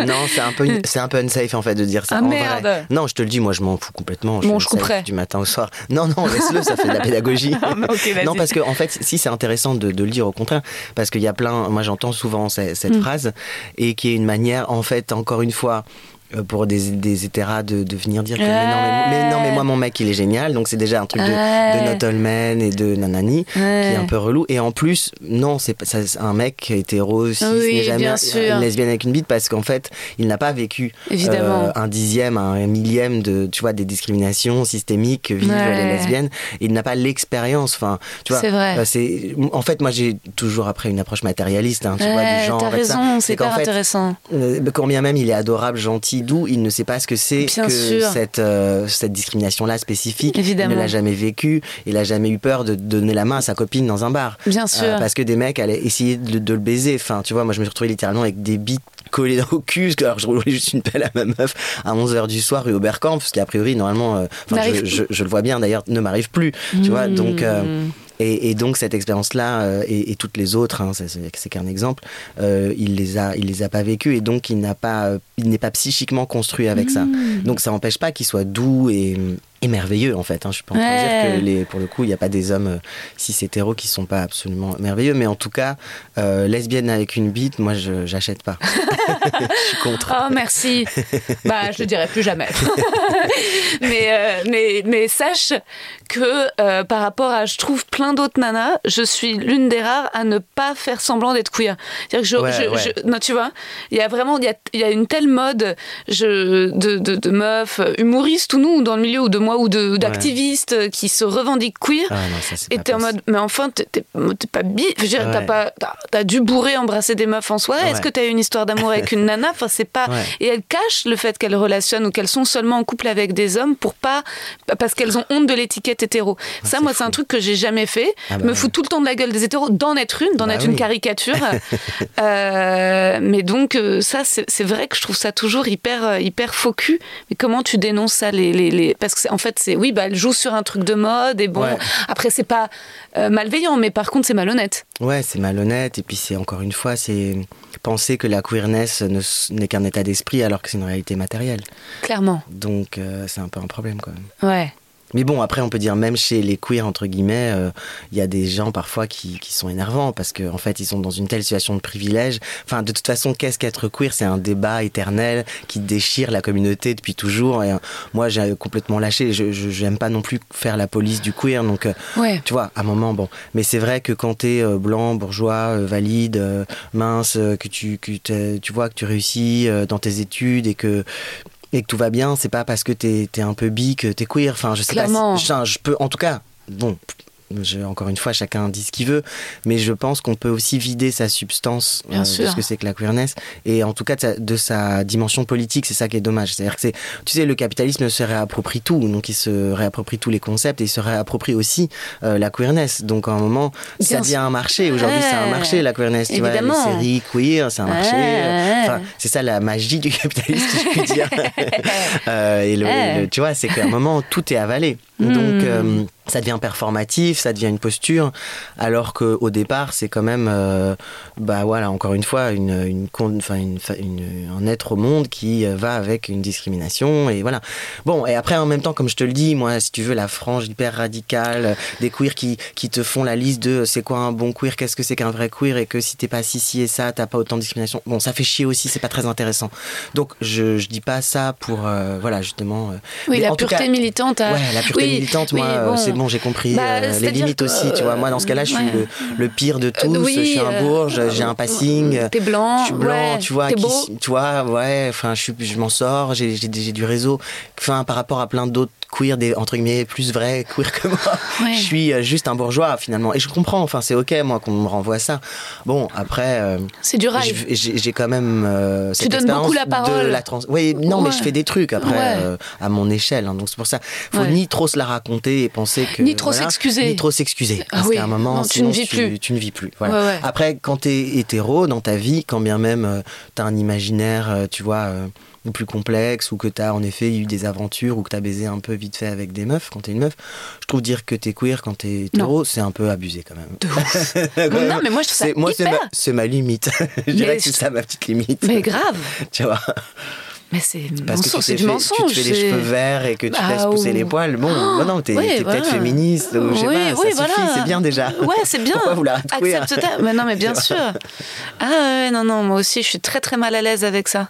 non, c'est un peu, c'est un peu unsafe en fait de dire ça. Ah, en merde. vrai. Non, je te le dis, moi je m'en fous complètement. Bon, suis je couperai. Du matin au soir. Non, non, laisse-le, ça fait de la pédagogie. Ah, non, parce que en fait, si c'est intéressant de, de le dire au contraire, parce qu'il y a plein. Moi, j'entends souvent cette, cette Mm. phrase et qui est une manière, en fait, encore une fois. Euh, Pour des, des hétéras de, de venir dire que mais, non, mais, mais non mais moi mon mec il est génial. Donc c'est déjà un truc de, Ouais. de not all men et de nanani qui est un peu relou. Et en plus non c'est un mec hétéro cis Oui, n'est jamais une lesbienne avec une bite parce qu'en fait il n'a pas vécu Évidemment. euh, un dixième un millième de tu vois des discriminations systémiques que vivent les lesbiennes. Et il n'a pas l'expérience. Enfin tu vois C'est euh, en fait moi j'ai toujours après une approche matérialiste hein, tu vois du genre c'est hyper fait, intéressant. euh, quand bien même il est adorable, gentil, doux, il ne sait pas ce que c'est que sûr. cette, euh, cette discrimination-là spécifique. Évidemment. Il ne l'a jamais vécu, il a jamais eu peur de donner la main à sa copine dans un bar. Bien sûr. parce que des mecs allaient essayer de, de le baiser. Enfin, tu vois, moi je me suis retrouvé littéralement avec des bites collées au cul, alors, je roulais juste une pelle à ma meuf à 11h du soir rue Oberkampf, parce qu'a priori, normalement, euh, je, je, je le vois bien d'ailleurs, ne m'arrive plus. Tu vois, donc. Et, et donc cette expérience-là euh, et, et toutes les autres, hein, c'est qu'un exemple, euh, il les a, il les a pas vécues et donc il n'a pas, euh, il n'est pas psychiquement construit avec ça. Hmm. Donc ça n'empêche pas qu'il soit doux et, et merveilleux en fait. Hein. Je suis pas en train de Ouais. dire que les, pour le coup il n'y a pas des hommes euh, cis hétéros qui sont pas absolument merveilleux, mais en tout cas euh, lesbienne avec une bite, moi je j'achète pas. <laughs> je suis contre. Oh merci. bah je le dirai plus jamais. <laughs> mais, euh, mais mais sache que euh, par rapport à je trouve plein d'autres nanas, je suis l'une des rares à ne pas faire semblant d'être queer. C'est-à-dire que je, Ouais, je- ouais. je- non tu vois, il y a vraiment il y a, y a une telle mode je, de, de, de meufs humoristes ou nous dans le milieu ou de moi ou de d'activistes qui se revendiquent queer. Ah non, ça, Et t'es en mode, mais enfin, t'es pas bi. Dire, t'as Ouais. pas, t'as- dû bourrer, embrasser des meufs en soirée. Est-ce Ouais. que t'as eu une histoire d'amour avec une nana? Enfin, c'est pas. Ouais. Et elles cachent le fait qu'elles relationnent ou qu'elles sont seulement en couple avec des hommes pour pas, parce qu'elles ont honte de l'étiquette hétéro. ça, moi, c'est un truc que j'ai jamais fait. Ah bah me ouais. fous tout le temps de la gueule des hétéros, d'en être une, d'en Bah être une caricature. <laughs> Euh, mais donc, euh, ça, c'est vrai que je trouve ça toujours hyper, euh, hyper faux cul. Mais comment tu dénonces ça les, les, les... Parce que en fait, fait, c'est oui, bah, elle joue sur un truc de mode et bon, Ouais. après, c'est pas euh, malveillant, mais par contre, c'est malhonnête. Ouais, c'est malhonnête. Et puis, c'est encore une fois, c'est penser que la queerness ne n'est qu'un état d'esprit alors que c'est une réalité matérielle. Clairement. Donc, euh, c'est un peu un problème quand même. Ouais. Mais bon, après, on peut dire même chez les queers, entre guillemets, euh, il y a des gens parfois qui, qui sont énervants parce qu'en en fait, ils sont dans une telle situation de privilège. Enfin, de toute façon, qu'est-ce qu'être queer? C'est un débat éternel qui déchire la communauté depuis toujours. Et euh, moi, j'ai complètement lâché. Je j'aime pas non plus faire la police du queer. Donc, euh, Ouais. tu vois, à un moment, bon. Mais c'est vrai que quand t'es blanc, bourgeois, valide, mince, que tu, que tu vois que tu réussis dans tes études et que et que tout va bien, c'est pas parce que t'es es un peu bi que t'es queer. Enfin, je sais Clairement. pas. si- enfin, je peux, en tout cas, bon. Je- encore une fois, chacun dit ce qu'il veut, mais je pense qu'on peut aussi vider sa substance Bien euh, sûr. de ce que c'est que la queerness, et en tout cas de sa, de sa dimension politique, c'est ça qui est dommage. C'est-à-dire que c'est, tu sais, le capitalisme se réapproprie tout, donc il se réapproprie tous les concepts et il se réapproprie aussi euh, la queerness. Donc à un moment, ça devient un marché. Aujourd'hui, c'est un marché la queerness. Tu vois, les Évidemment. séries queer, c'est un marché. Ouais. Enfin, c'est ça la magie du capitalisme, si je puis dire. <laughs> Euh, et le, Ouais. le- tu vois, c'est qu'à un moment, tout est avalé. Donc, Hmm. Ça devient performatif, ça devient une posture, alors qu'au départ, c'est quand même, euh, bah voilà, encore une fois, une, une, con- enfin, une, fa- une- un être au monde qui euh, va avec une discrimination, et voilà. Bon, et après, en même temps, comme je te le dis, moi, si tu veux, la frange hyper radicale, des queers qui, qui te font la liste de c'est quoi un bon queer, qu'est-ce que c'est qu'un vrai queer, et que si t'es pas ci, ci et ça, t'as pas autant de discrimination. Bon, ça fait chier aussi, c'est pas très intéressant. Donc, je, je dis pas ça pour, euh, voilà, justement. euh, Oui, la pureté cas- militante. Ouais, la pureté Oui, militante, oui, moi, euh, bon. c'est bon, j'ai compris Bah, euh, les limites que, aussi, tu vois. Moi, dans ce cas-là, je suis ouais. le, le pire de tous. Euh, oui, je suis un euh, bourge, j'ai un passing. T'es blanc, Je suis blanc, ouais, tu vois. t'es qui- beau. tu vois, ouais. Enfin, je, m'en sors. J'ai du réseau. Enfin, par rapport à plein d'autres queer, des entre guillemets plus vrais queer que moi, Ouais. je suis euh, juste un bourgeois finalement. Et je comprends. Enfin, c'est ok, moi, qu'on me renvoie ça. Bon, après. euh, C'est du rail. je- J'ai quand même euh, cette donnes beaucoup la parole. de la trans. Oui, non, mais je fais des trucs après Ouais. euh, à mon échelle. hein. donc c'est pour ça, faut ni trop se la raconter et penser que Ni trop voilà, s'excuser. ni trop s'excuser. Ah parce oui. qu'à un moment, Non, tu ne vis plus. Tu ne vis plus. Voilà. Après, quand t'es hétéro dans ta vie, quand bien même euh, t'as un imaginaire, tu vois. Euh, plus complexe ou que t'as en effet eu des aventures ou que t'as baisé un peu vite fait avec des meufs quand t'es une meuf je trouve dire que t'es queer quand t'es hétéro c'est un peu abusé quand même De ouf. <laughs> non, mais moi, je trouve ça c'est moi c'est ma, hyper. c'est ma limite <laughs> je dirais que c'est ça ma petite limite Mais grave. <laughs> tu vois Mais c'est parce que tu c'est t'es du mensonge. tu te fais les cheveux verts et que tu Bah, laisses pousser ou- les poils. Bon, bah non, t'es Ouais, peut-être féministe ou je sais oui, pas, oui, ça voilà. suffit, c'est bien déjà. Ouais, c'est bien. Pourquoi queer Accepte ta- Mais non, mais bien sûr. Ah ouais, non, non, moi aussi, je suis très très mal à l'aise avec ça.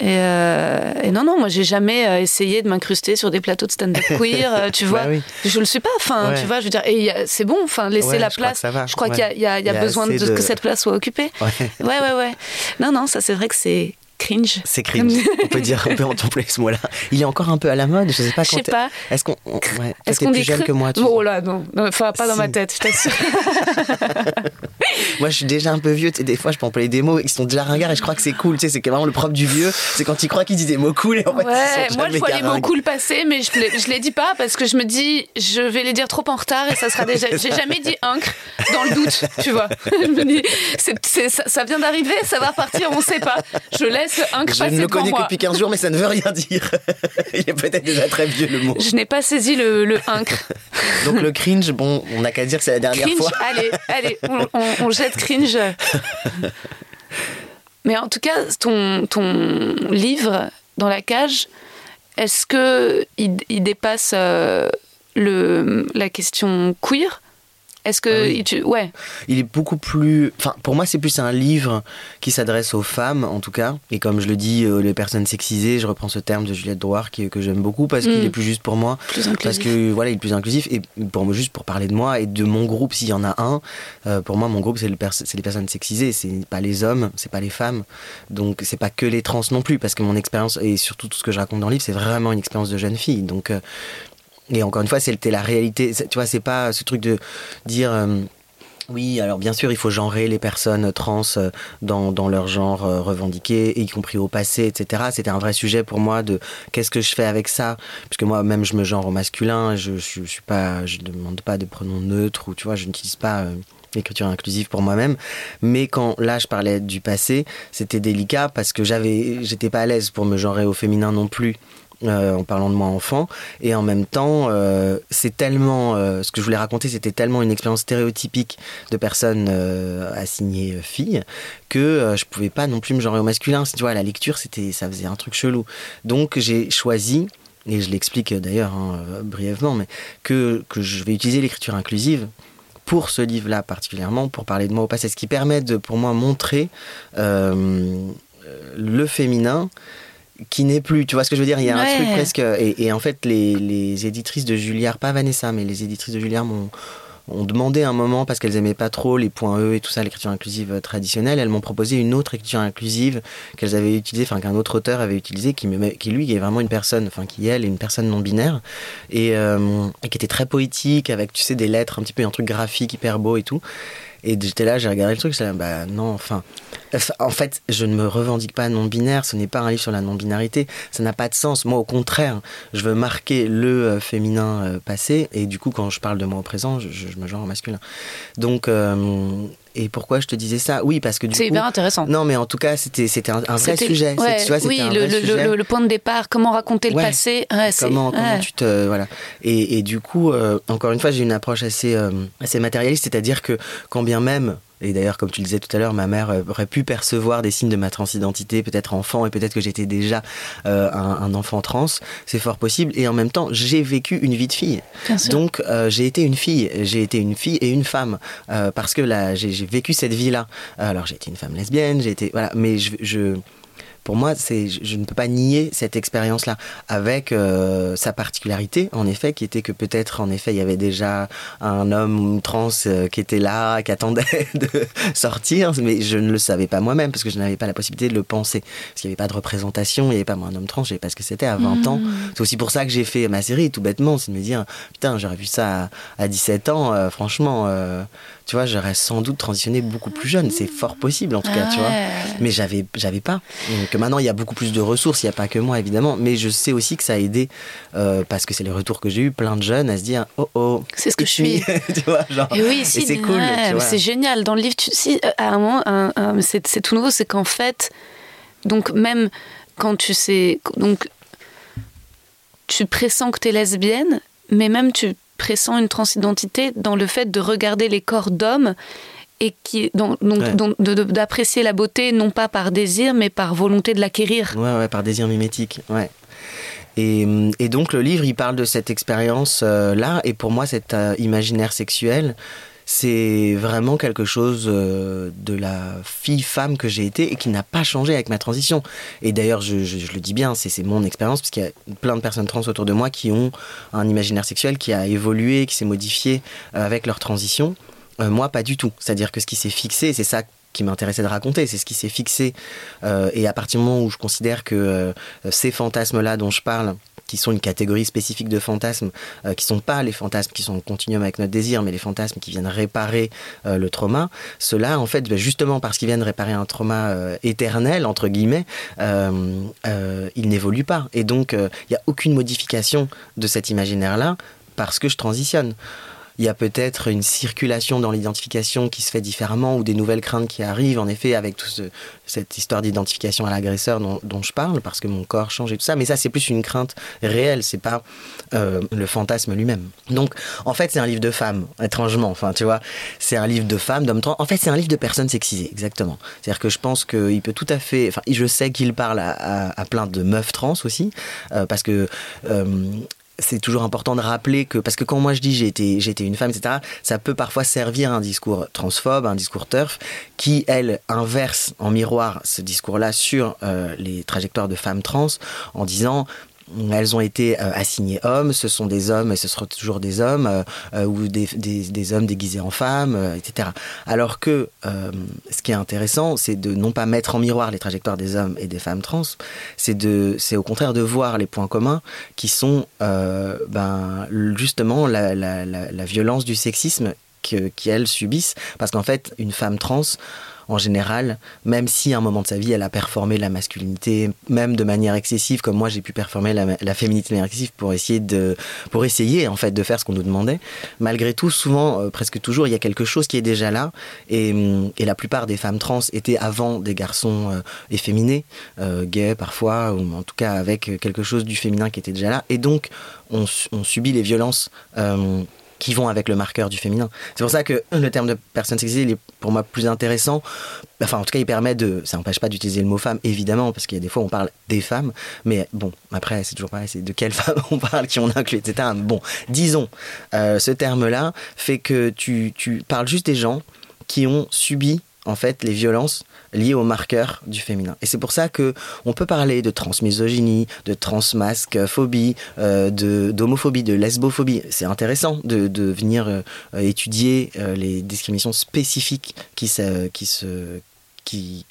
Et, euh, et non, non, moi j'ai jamais euh, essayé de m'incruster sur des plateaux de stand-up <laughs> queer, euh, tu vois. Bah oui. Je le suis pas, enfin, Ouais. tu vois, je veux dire, et c'est bon, enfin, laisser Ouais, la je place. Je crois ouais. qu'il y a, y y y besoin de, assez de- que cette place soit occupée. <laughs> Ouais, ouais, ouais. Non, non, ça c'est vrai que c'est cringe. C'est cringe. <laughs> on peut dire, on peut employer ce mot-là. Il est encore un peu à la mode. Je sais pas Je sais pas. Est-ce qu'on, on- ouais, Est-ce qu'on plus dit jeune que moi tu Oh là, non, enfin pas dans Si. ma tête, je t'assure. <laughs> Moi, je suis déjà un peu vieux. Tu sais, des fois, je peux employer des mots qui sont déjà ringards et je crois que c'est cool. Tu sais, c'est vraiment le propre du vieux. C'est quand il croit qu'il dit des mots cool et en fait, Ouais, ils sont moi je vois les mots cool passer, mais je, les- je les dis pas parce que je me dis je vais les dire trop en retard et ça sera déjà. <laughs> J'ai jamais dit incre dans le doute, tu vois. Je me dis ça vient d'arriver, ça va repartir, on sait pas. Je laisse incre Je ne le connais que depuis 15 jours, mais ça ne veut rien dire. <laughs> il est peut-être déjà très vieux le mot. Je n'ai pas saisi le, le incre. <laughs> Donc le cringe, bon, on n'a qu'à dire que c'est la dernière Cringe, fois. allez, allez, on, on- on jette cringe. <laughs> Mais en tout cas, ton, ton livre dans la cage, est-ce que il, il dépasse euh, le, la question queer? Est-ce que Ah oui. il- tu, ouais, Il est beaucoup plus. Enfin, pour moi, c'est plus un livre qui s'adresse aux femmes, en tout cas. Et comme je le dis, euh, les personnes sexisées, je reprends ce terme de Juliette Drouard qui, que j'aime beaucoup parce qu'il Mm. est plus juste pour moi. plus Parce que voilà, il est plus inclusif et pour moi, juste pour parler de moi et de mon groupe, s'il y en a un, euh, pour moi, mon groupe, c'est le pers- c'est les personnes sexisées, c'est pas les hommes, c'est pas les femmes. Donc, c'est pas que les trans non plus, parce que mon expérience et surtout tout ce que je raconte dans le livre, c'est vraiment une expérience de jeune fille. Donc, euh, et encore une fois, c'était la réalité. Tu vois, c'est pas ce truc de dire. euh, oui, alors bien sûr, il faut genrer les personnes trans euh, dans, leur genre euh, revendiqué, y compris au passé, etc. C'était un vrai sujet pour moi de qu'est-ce que je fais avec ça, puisque moi même je me genre au masculin, je, pas, je demande pas de pronoms neutres ou tu vois, je n'utilise pas l'écriture inclusive pour moi-même. Mais quand là je parlais du passé, c'était délicat parce que j'avais, j'étais pas à l'aise pour me genrer au féminin non plus. Euh, en parlant de moi enfant. Et en même temps, euh, c'est tellement. euh, ce que je voulais raconter, c'était tellement une expérience stéréotypique de personnes assignées filles que je pouvais pas non plus me genrer au masculin. Tu vois, la lecture, c'était, ça faisait un truc chelou. Donc j'ai choisi. Et je l'explique d'ailleurs hein, brièvement, mais que, que je vais utiliser l'écriture inclusive pour ce livre-là particulièrement, pour parler de moi au passé, ce qui permet de, pour moi, montrer le féminin qui n'est plus. Tu vois ce que je veux dire? Il y a Ouais. un truc presque. Et, et en fait, les, les éditrices de Julliard, pas Vanessa, mais les éditrices de Julliard m'ont ont demandé un moment parce qu'elles aimaient pas trop les points E et tout ça, l'écriture inclusive euh, traditionnelle. Elles m'ont proposé une autre écriture inclusive qu'elles avaient utilisée, enfin qu'un autre auteur avait utilisé, qui, qui lui est vraiment une personne, enfin qui elle est une personne non binaire et, euh, et qui était très poétique avec tu sais des lettres un petit peu un truc graphique hyper beau et tout. Et j'étais là, j'ai regardé le truc, j'étais là, bah non, enfin. En fait, je ne me revendique pas non-binaire, ce n'est pas un livre sur la non-binarité, ça n'a pas de sens. Moi, au contraire, je veux marquer le euh, féminin euh, passé, et du coup, quand je parle de moi au présent, je, je me genre au masculin. Donc, euh, et pourquoi je te disais ça? Oui, parce que du C'est coup. hyper intéressant. Non, mais en tout cas, c'était c'était un, un vrai sujet. ouais, C'est- tu vois, oui, un le, vrai le- sujet. le- le point de départ, comment raconter le Ouais. passé. ouais, c'est- Comment, comment tu te voilà et, et du coup euh, encore une fois j'ai une approche assez euh, assez matérialiste c'est-à-dire que quand bien même et d'ailleurs comme tu le disais tout à l'heure ma mère euh, aurait pu percevoir des signes de ma transidentité peut-être enfant et peut-être que j'étais déjà euh, un, un enfant trans. C'est fort possible. Et en même temps j'ai vécu une vie de fille. Bien sûr. donc euh, j'ai été une fille. J'ai été une fille et une femme. Euh, parce que là j'ai vécu cette vie là alors j'ai été une femme lesbienne j'ai été voilà. Mais je, je pour moi, c'est, je, je ne peux pas nier cette expérience-là, avec euh, sa particularité, en effet, qui était que peut-être, en effet, il y avait déjà un homme trans euh, qui était là, qui attendait <laughs> de sortir, mais je ne le savais pas moi-même, parce que je n'avais pas la possibilité de le penser. Parce qu'il n'y avait pas de représentation, il n'y avait pas moi un homme trans, je savais pas ce que c'était à 20 ans. C'est aussi pour ça que j'ai fait ma série, tout bêtement, c'est de me dire, putain, j'aurais vu ça à, à 17 ans, euh, franchement, tu vois, j'aurais sans doute transitionné beaucoup plus jeune, c'est fort possible, en tout cas, tu vois. Ouais. Mais j'avais, j'avais pas. Donc maintenant, il y a beaucoup plus de ressources. Il n'y a pas que moi, évidemment. Mais je sais aussi que ça a aidé, euh, parce que c'est les retours que j'ai eu, plein de jeunes à se dire, oh oh. C'est ce que je suis. <laughs> tu vois, genre. Et oui, si, c'est cool. ouais, c'est génial. Dans le livre, tu, si, euh, à un moment, un- un- c'est c'est tout nouveau, c'est qu'en fait, donc même quand tu sais, donc tu pressens que tu es lesbienne, mais même tu pressens une transidentité dans le fait de regarder les corps d'hommes et qui donc, Ouais. d'apprécier la beauté non pas par désir mais par volonté de l'acquérir. Ouais, ouais, par désir mimétique. Ouais. Et, et donc le livre, il parle de cette expérience-là. et pour moi, cet euh, imaginaire sexuel, c'est vraiment quelque chose euh, de la fille-femme que j'ai été et qui n'a pas changé avec ma transition. Et d'ailleurs, je, je- je le dis bien, c'est mon expérience, parce qu'il y a plein de personnes trans autour de moi qui ont un imaginaire sexuel qui a évolué, qui s'est modifié euh, avec leur transition. Euh, moi, pas du tout. C'est-à-dire que ce qui s'est fixé, c'est ça qui m'intéressait de raconter, c'est ce qui s'est fixé. Euh, et à partir du moment où je considère que euh, ces fantasmes-là dont je parle, qui sont une catégorie spécifique de fantasmes, euh, qui sont pas les fantasmes qui sont en continuum avec notre désir, mais les fantasmes qui viennent réparer le trauma, ceux-là, en fait, ben, justement parce qu'ils viennent réparer un trauma éternel, entre guillemets, ils n'évoluent pas. Et donc, il n'y a aucune modification de cet imaginaire-là parce que je transitionne. Il y a peut-être une circulation dans l'identification qui se fait différemment ou des nouvelles craintes qui arrivent, en effet, avec toute ce, cette histoire d'identification à l'agresseur dont, je parle, parce que mon corps change et tout ça. Mais ça, c'est plus une crainte réelle, c'est pas euh, le fantasme lui-même. Donc, en fait, c'est un livre de femmes, étrangement. Enfin, tu vois, c'est un livre de femmes, d'hommes trans. En fait, c'est un livre de personnes sexisées, exactement. C'est-à-dire que je pense qu'il peut tout à fait. Enfin, je sais qu'il parle à plein de meufs trans aussi, euh, parce que. euh, c'est toujours important de rappeler que parce que quand moi je dis j'ai été une femme etc ça peut parfois servir un discours transphobe un discours turf qui elle inverse en miroir ce discours là sur euh, les trajectoires de femmes trans en disant elles ont été euh, assignées hommes, ce sont des hommes et ce seront toujours des hommes, euh, euh, ou des, hommes déguisés en femmes, etc. Alors que ce qui est intéressant, c'est de non pas mettre en miroir les trajectoires des hommes et des femmes trans, c'est de, c'est au contraire de voir les points communs qui sont ben, justement la, violence du sexisme que, qu'elles subissent, parce qu'en fait, une femme trans, en général, même si à un moment de sa vie, elle a performé la masculinité, même de manière excessive, comme moi j'ai pu performer la, féminité de manière excessive pour essayer, de, pour essayer en fait de faire ce qu'on nous demandait. Malgré tout, souvent, euh, presque toujours, il y a quelque chose qui est déjà là. Et, et, la plupart des femmes trans étaient avant des garçons euh, efféminés, euh, gays parfois, ou en tout cas avec quelque chose du féminin qui était déjà là. Et donc, on, on subit les violences qui vont avec le marqueur du féminin. C'est pour ça que le terme de personne sexisée, il est pour moi plus intéressant. Enfin, en tout cas, il permet de. Ça n'empêche pas d'utiliser le mot femme, évidemment, parce qu'il y a des fois, on parle des femmes. Mais bon, après, c'est toujours pareil, c'est de quelles <laughs> femmes on parle, qui on inclut, etc. Bon, disons, euh, ce terme-là fait que tu, tu parles juste des gens qui ont subi en fait les violences liées aux marqueurs du féminin. Et c'est pour ça que on peut parler de transmisogynie, de transmasquephobie, euh, de d'homophobie, de lesbophobie. C'est intéressant de, venir euh, étudier euh, les discriminations spécifiques qui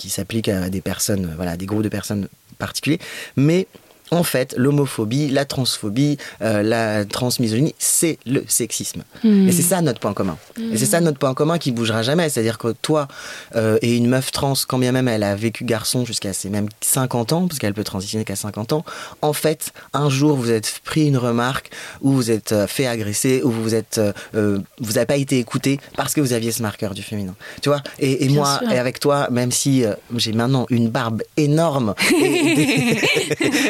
s'appliquent à des personnes, voilà, des groupes de personnes particuliers. Mais en fait, l'homophobie, la transphobie, euh, la transmisogynie, c'est le sexisme. Hmm. Et c'est ça notre point commun. Et c'est ça notre point commun qui bougera jamais. C'est-à-dire que toi euh, et une meuf trans, quand bien même elle a vécu garçon jusqu'à ses même 50 ans, parce qu'elle peut transitionner qu'à 50 ans, en fait, un jour vous êtes pris une remarque, ou vous êtes euh, fait agresser, ou vous êtes, vous n'avez pas été écouté parce que vous aviez ce marqueur du féminin. Tu vois? Et, moi, et avec toi, même si j'ai maintenant une barbe énorme et,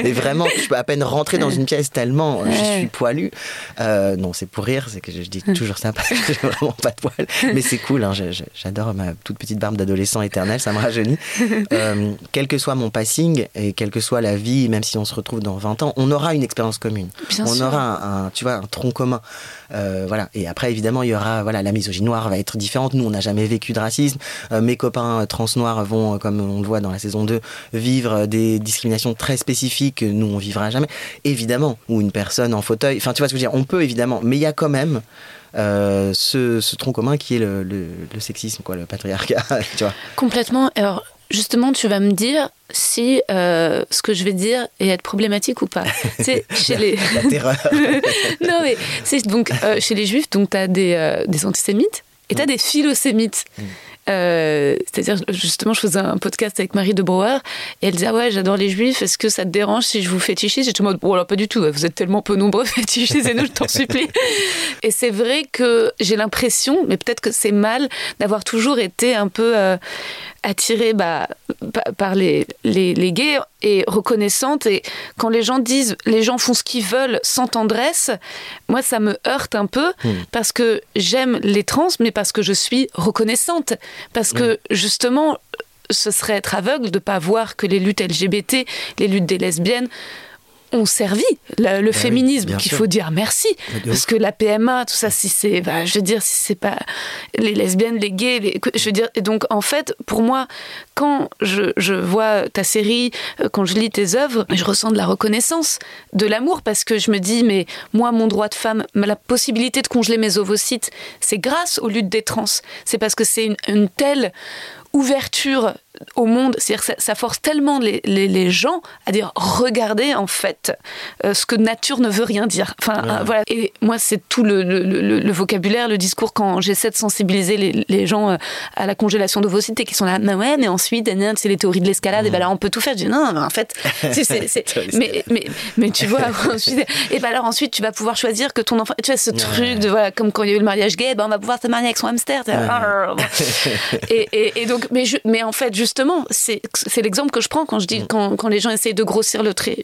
et <laughs> <laughs> vraiment vraiment, je peux à peine rentrer dans une pièce tellement je suis poilu. Euh, non, c'est pour rire, c'est que je, dis toujours ça parce que j'ai vraiment pas de poils. Mais c'est cool, hein, j'adore ma toute petite barbe d'adolescent éternel, ça me rajeunit. <laughs> Euh, quel que soit mon passing et quelle que soit la vie, même si on se retrouve dans 20 ans, on aura une expérience commune. on aura un, tu vois, un tronc commun. Euh, voilà. Et après, évidemment, il y aura, voilà, la misogynie noire va être différente. Nous, on n'a jamais vécu de racisme. mes copains trans noirs vont, comme on le voit dans la saison 2, vivre des discriminations très spécifiques nous on vivra jamais. Évidemment, ou une personne en fauteuil. Enfin, tu vois ce que je veux dire On peut évidemment, mais il y a quand même euh, ce, tronc commun qui est le, sexisme, quoi, le patriarcat. <laughs> tu vois. Complètement. Alors, justement, tu vas me dire si euh, ce que je vais dire est être problématique ou pas. <laughs> C'est chez les. <laughs> La terreur. non, mais c'est donc euh, chez les juifs, donc tu as des, des antisémites et tu as mm. des philosémites. Mm. Euh, c'est-à-dire, justement, je faisais un podcast avec Marie de Brouwer et elle disait ah ouais, j'adore les juifs, est-ce que ça te dérange si je vous fétichise? J'étais en mode Bon, alors pas du tout, vous êtes tellement peu nombreux, fétichisez-nous, je t'en supplie. <laughs> et c'est vrai que j'ai l'impression, mais peut-être que c'est mal, d'avoir toujours été un peu. Euh, attirée bah, par les, les, gays et reconnaissante. Et quand les gens disent les gens font ce qu'ils veulent sans tendresse, moi ça me heurte un peu hmm. parce que j'aime les trans, mais parce que je suis reconnaissante. Parce que justement, ce serait être aveugle de ne pas voir que les luttes LGBT, les luttes des lesbiennes, ont servi le bah féminisme qu'il faut dire merci. Parce que la PMA tout ça si c'est bah, je veux dire si c'est pas les lesbiennes les gays je veux dire et donc en fait pour moi quand je, je, vois ta série euh, quand je lis tes œuvres je ressens de la reconnaissance de l'amour parce que je me dis mais moi mon droit de femme la possibilité de congeler mes ovocytes c'est grâce aux luttes des trans. C'est parce que c'est une telle ouverture au monde, c'est-à-dire que ça, force tellement les, les, gens à dire regardez en fait euh, ce que nature ne veut rien dire. Enfin euh, voilà. Et moi c'est tout le, le, vocabulaire, le discours quand j'essaie de sensibiliser les, les gens euh, à la congélation d'ovocytes et qui sont là mais ouais mais ensuite c'est les théories de l'escalade et ben là on peut tout faire. Je dis non mais en fait <laughs> mais, mais, mais tu vois <laughs> ensuite, et ben alors ensuite tu vas pouvoir choisir que ton enfant tu vois ce truc de voilà comme quand il y a eu le mariage gay ben on va pouvoir se marier avec son hamster. et, et, et, donc mais je, mais en fait justement, c'est l'exemple que je prends quand je dis mm. quand, quand, les gens essayent de grossir le trait.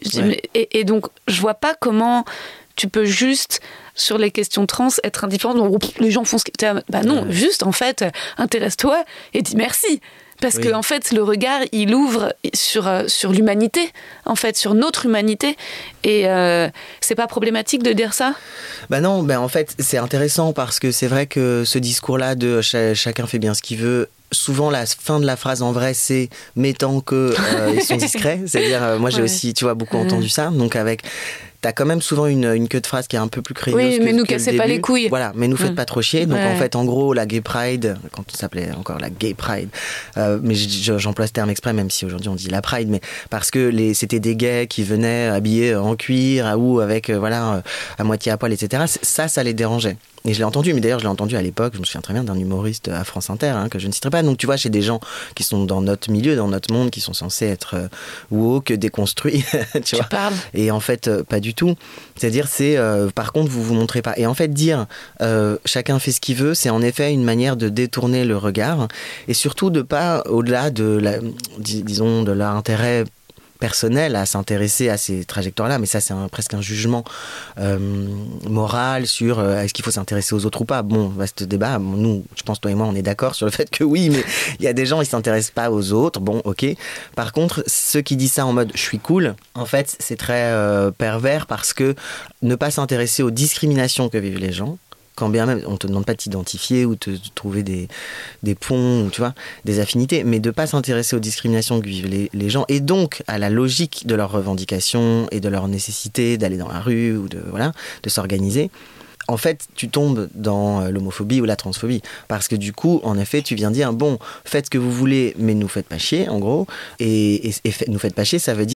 et, donc, je vois pas comment tu peux juste sur les questions trans être indifférent. Donc, les gens font ce qu'ils. Bah non, juste en fait, intéresse-toi et dis merci. Parce que en fait, le regard, il ouvre sur, euh, sur l'humanité, en fait, sur notre humanité. Et euh, c'est pas problématique de dire ça? Bah non, ben en fait, c'est intéressant parce que c'est vrai que ce discours-là de chacun fait bien ce qu'il veut souvent la fin de la phrase en vrai c'est mais tant que euh, ils sont discrets <laughs> c'est-à-dire euh, moi j'ai aussi tu vois beaucoup entendu ça donc avec t'as quand même souvent une, une, queue de phrase qui est un peu plus crédible. Oui, mais nous cassez pas les couilles. Voilà, mais nous faites pas trop chier. Donc en fait, en gros, la Gay Pride, quand on s'appelait encore la Gay Pride, euh, mais j'emploie ce terme exprès, même si aujourd'hui on dit la Pride, mais parce que les, c'était des gays qui venaient habillés en cuir ou avec voilà à moitié à poil, etc. Ça, ça les dérangeait. Et je l'ai entendu, mais d'ailleurs je l'ai entendu à l'époque, je me souviens très bien d'un humoriste à France Inter, hein, que je ne citerai pas. Donc tu vois, chez des gens qui sont dans notre milieu, dans notre monde, qui sont censés être euh, woke, déconstruits, <laughs> tu, vois. parles. Et en fait, euh, pas du tout. C'est-à-dire, c'est euh, par contre, vous vous montrez pas. Et en fait, dire euh, chacun fait ce qu'il veut, c'est en effet une manière de détourner le regard et surtout de pas, au-delà de la, dis- disons, de leur intérêt personnel à s'intéresser à ces trajectoires-là, mais ça c'est presque un jugement euh, moral sur euh, est-ce qu'il faut s'intéresser aux autres ou pas. Bon, vaste débat. Nous, je pense toi et moi, on est d'accord sur le fait que oui, mais il y a des gens ils s'intéressent pas aux autres. Bon, ok. Par contre, ceux qui disent ça en mode je suis cool, en fait, c'est très euh, pervers parce que ne pas s'intéresser aux discriminations que vivent les gens. Quand bien même, on te demande pas de t'identifier ou de, trouver des, ponts, ou, tu vois, des affinités, mais de pas s'intéresser aux discriminations que vivent les, gens et donc à la logique de leurs revendications et de leur nécessité d'aller dans la rue ou de s'organiser. En fait, tu tombes dans euh, l'homophobie ou la transphobie parce que du coup, en effet, tu viens dire bon, faites ce que vous voulez, mais nous faites pas chier, en gros, et, et, nous faites pas chier, ça veut dire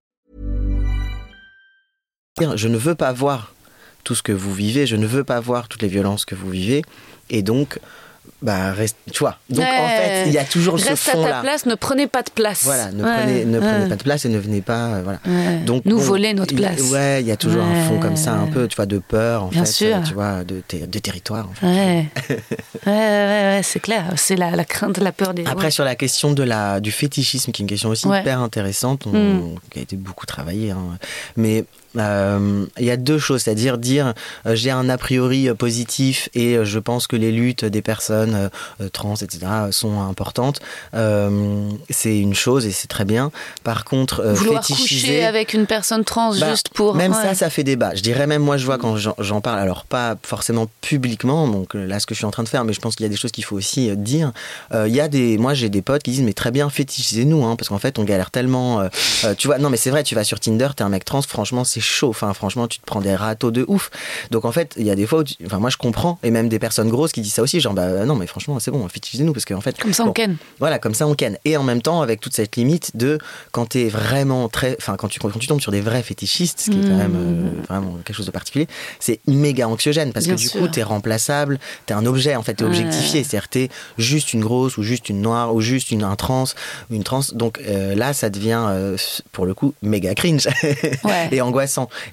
Je ne veux pas voir tout ce que vous vivez, je ne veux pas voir toutes les violences que vous vivez, et donc, bah, reste, tu vois. Donc, en Ouais. fait, il y a toujours ce Reste à ta place, ne prenez pas de place. Voilà, ne Ouais, prenez, ne prenez ouais. pas de place et ne venez pas, euh, voilà. Donc Nous bon, voler notre a- place. Ouais, il y a toujours un fond comme ça, un peu, tu vois, de peur, en Bien fait, sûr. euh, tu vois, de, ter- de territoire. En fait. Ouais, <laughs> ouais, ouais, ouais, ouais, c'est clair. C'est la, la crainte, la peur des. Après, sur la question de la, du fétichisme, qui est une question aussi hyper intéressante, on- Mm. qui a été beaucoup travaillée, hein. mais euh, il y a deux choses, c'est-à-dire dire euh, j'ai un a priori euh, positif et je pense que les luttes des personnes trans, etc., sont importantes. C'est une chose et c'est très bien. Par contre, Vouloir fétichiser, coucher avec une personne trans bah, juste pour. Même ouais. ça, ça fait débat. Je dirais même, moi, je vois quand j'en- parle, alors pas forcément publiquement, donc là, ce que je suis en train de faire, mais je pense qu'il y a des choses qu'il faut aussi dire. Il y a des, moi, j'ai des potes qui disent, mais très bien, fétichisez-nous, hein, parce qu'en fait, on galère tellement. tu vois, non, mais c'est vrai, tu vas sur Tinder, t'es un mec trans, franchement, c'est chaud. Enfin, franchement, tu te prends des râteaux de ouf. Donc, en fait, il y a des fois où, tu- enfin, moi, je comprends, et même des personnes grosses qui disent ça aussi, genre, bah non, mais franchement, c'est bon, fétichisez-nous, parce qu'en fait. Comme ça, on ken. voilà, comme ça on ken. Et en même temps, avec toute cette limite de quand t'es vraiment très. Enfin, quand tu, quand tu tombes sur des vrais fétichistes, ce qui est quand même euh, vraiment quelque chose de particulier, c'est méga anxiogène parce Bien que du sûr. coup, t'es remplaçable, t'es un objet, en fait, t'es Ouais. objectifié. C'est-à-dire, t'es juste une grosse ou juste une noire ou juste une un trans ou une trans. Donc euh, là, ça devient, euh, pour le coup, méga cringe Ouais. <laughs> et angoissant.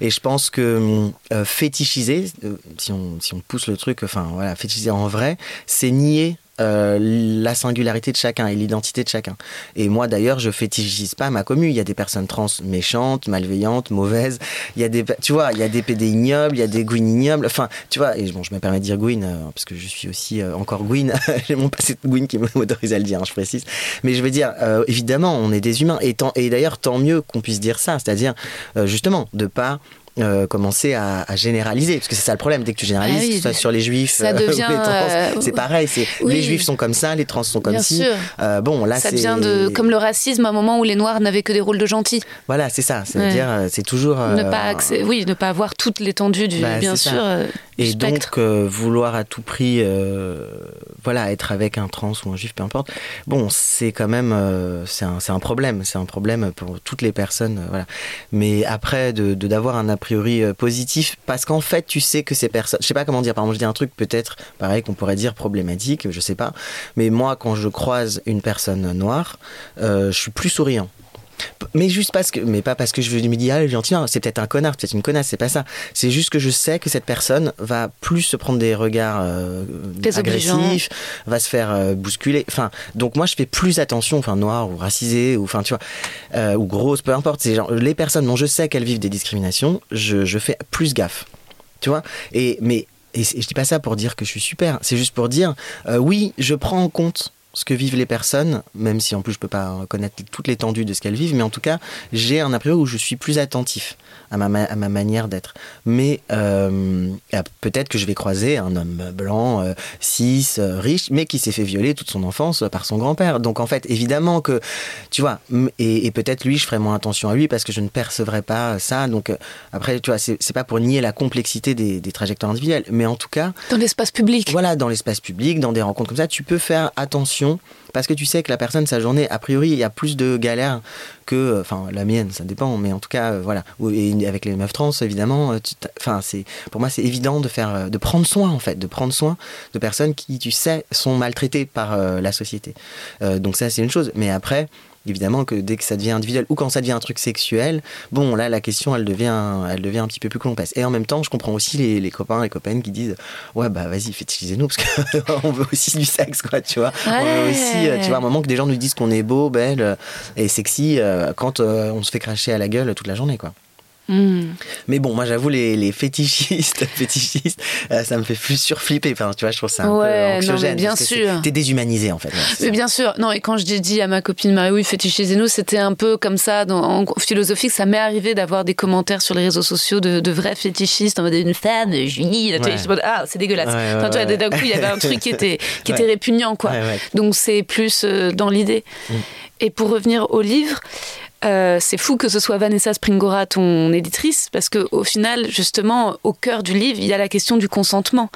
Et je pense que euh, fétichiser, euh, si, on, si on pousse le truc, enfin voilà, fétichiser en vrai, c'est nier euh, la singularité de chacun et l'identité de chacun. Et moi d'ailleurs, je fétichise pas ma commune. Il y a des personnes trans méchantes, malveillantes, mauvaises. Il y a des, tu vois, il y a des PD ignobles, il y a des Gwyn ignobles. Enfin, tu vois, et bon, je me permets de dire Gwyn euh, parce que je suis aussi euh, encore Gwyn. <laughs> J'ai mon passé de Gwyn qui m'autorise à le dire, hein, je précise. Mais je veux dire, évidemment, on est des humains. Et, et d'ailleurs, tant mieux qu'on puisse dire ça, c'est-à-dire justement de pas euh, commencer à, à généraliser parce que c'est ça le problème dès que tu généralises Ah oui, que ce soit sur les juifs ça euh, <laughs> devient, les trans euh, c'est pareil c'est oui. les juifs sont comme ça les trans sont comme Bien ci sûr. Bon là Ça c'est vient de comme le racisme à un moment où les noirs n'avaient que des rôles de gentils. voilà c'est ça c'est à Ouais. dire euh, c'est toujours ne pas oui, ne pas avoir toute l'étendue du Bah, bien sûr du et spectre. donc vouloir à tout prix voilà être avec un trans ou un juif peu importe bon c'est quand même c'est un, c'est un problème c'est un problème pour toutes les personnes voilà mais après de de- d'avoir un a euh, positif parce qu'en fait tu sais que ces personnes je sais pas comment dire par exemple je dis un truc peut-être pareil qu'on pourrait dire problématique je sais pas mais moi quand je croise une personne noire euh, je suis plus souriant mais juste parce que, mais pas parce que je me dis, ah, le gentil, non, c'est peut-être un connard, peut-être une connasse, c'est pas ça. C'est juste que je sais que cette personne va plus se prendre des regards euh, agressifs, va se faire euh, bousculer. Enfin, donc moi, je fais plus attention, enfin, noir ou racisé, ou enfin, tu vois, euh, ou grosse, peu importe. C'est genre, les personnes dont je sais qu'elles vivent des discriminations, je, je fais plus gaffe. Tu vois? Et, mais, et, je dis pas ça pour dire que je suis super, c'est juste pour dire, euh, oui, je prends en compte ce que vivent les personnes, même si en plus je peux pas connaître toute l'étendue de ce qu'elles vivent, mais en tout cas, j'ai un a priori où je suis plus attentif à ma, à ma manière d'être. Mais euh, peut-être que je vais croiser un homme blanc, euh, cis, euh, riche, mais qui s'est fait violer toute son enfance par son grand-père. Donc en fait, évidemment que, tu vois, et, peut-être lui, je ferai moins attention à lui parce que je ne percevrai pas ça. Donc après, tu vois, c'est pas pour nier la complexité des, des trajectoires individuelles, mais en tout cas... Dans l'espace public. Voilà, dans l'espace public, dans des rencontres comme ça, tu peux faire attention parce que tu sais que la personne, sa journée, a priori, il y a plus de galères que, enfin, la mienne, ça dépend, mais en tout cas, euh, voilà. Et avec les meufs trans, évidemment, euh, enfin, c'est, pour moi, c'est évident de faire, euh, de prendre soin, en fait, de prendre soin de personnes qui, tu sais, sont maltraitées par la société. donc ça, c'est une chose. Mais après, évidemment que dès que ça devient individuel ou quand ça devient un truc sexuel, bon là la question elle devient, elle devient un petit peu plus complexe. Et en même temps, je comprends aussi les, les copains et copines qui disent ouais bah vas-y fétichisez-nous parce qu'on <laughs> veut aussi du sexe quoi, tu vois. On veut aussi, euh, tu vois, un moment que des gens nous disent qu'on est beau, belle et sexy euh, quand euh, on se fait cracher à la gueule toute la journée quoi. Mais bon, moi j'avoue, les, les fétichistes, <laughs> fétichistes euh, ça me fait plus surflipper. Enfin, tu vois, je trouve ça un peu anxiogène. bien sûr. T'es déshumanisé en fait. mais bien sûr. Non, et quand j'ai dit à ma copine Marie, oui, fétichisez-nous, c'était un peu comme ça. Dans, en philosophique, ça m'est arrivé d'avoir des commentaires sur les réseaux sociaux de, de vrais fétichistes en mode une femme, Junie. Ah, c'est dégueulasse. enfin, tu d'un coup, il y avait un truc qui était, <laughs> qui était répugnant, quoi. Donc c'est plus euh, dans l'idée. Mm. Et pour revenir au livre, euh, c'est fou que ce soit Vanessa Springora, ton éditrice, parce qu'au final, justement, au cœur du livre, il y a la question du consentement,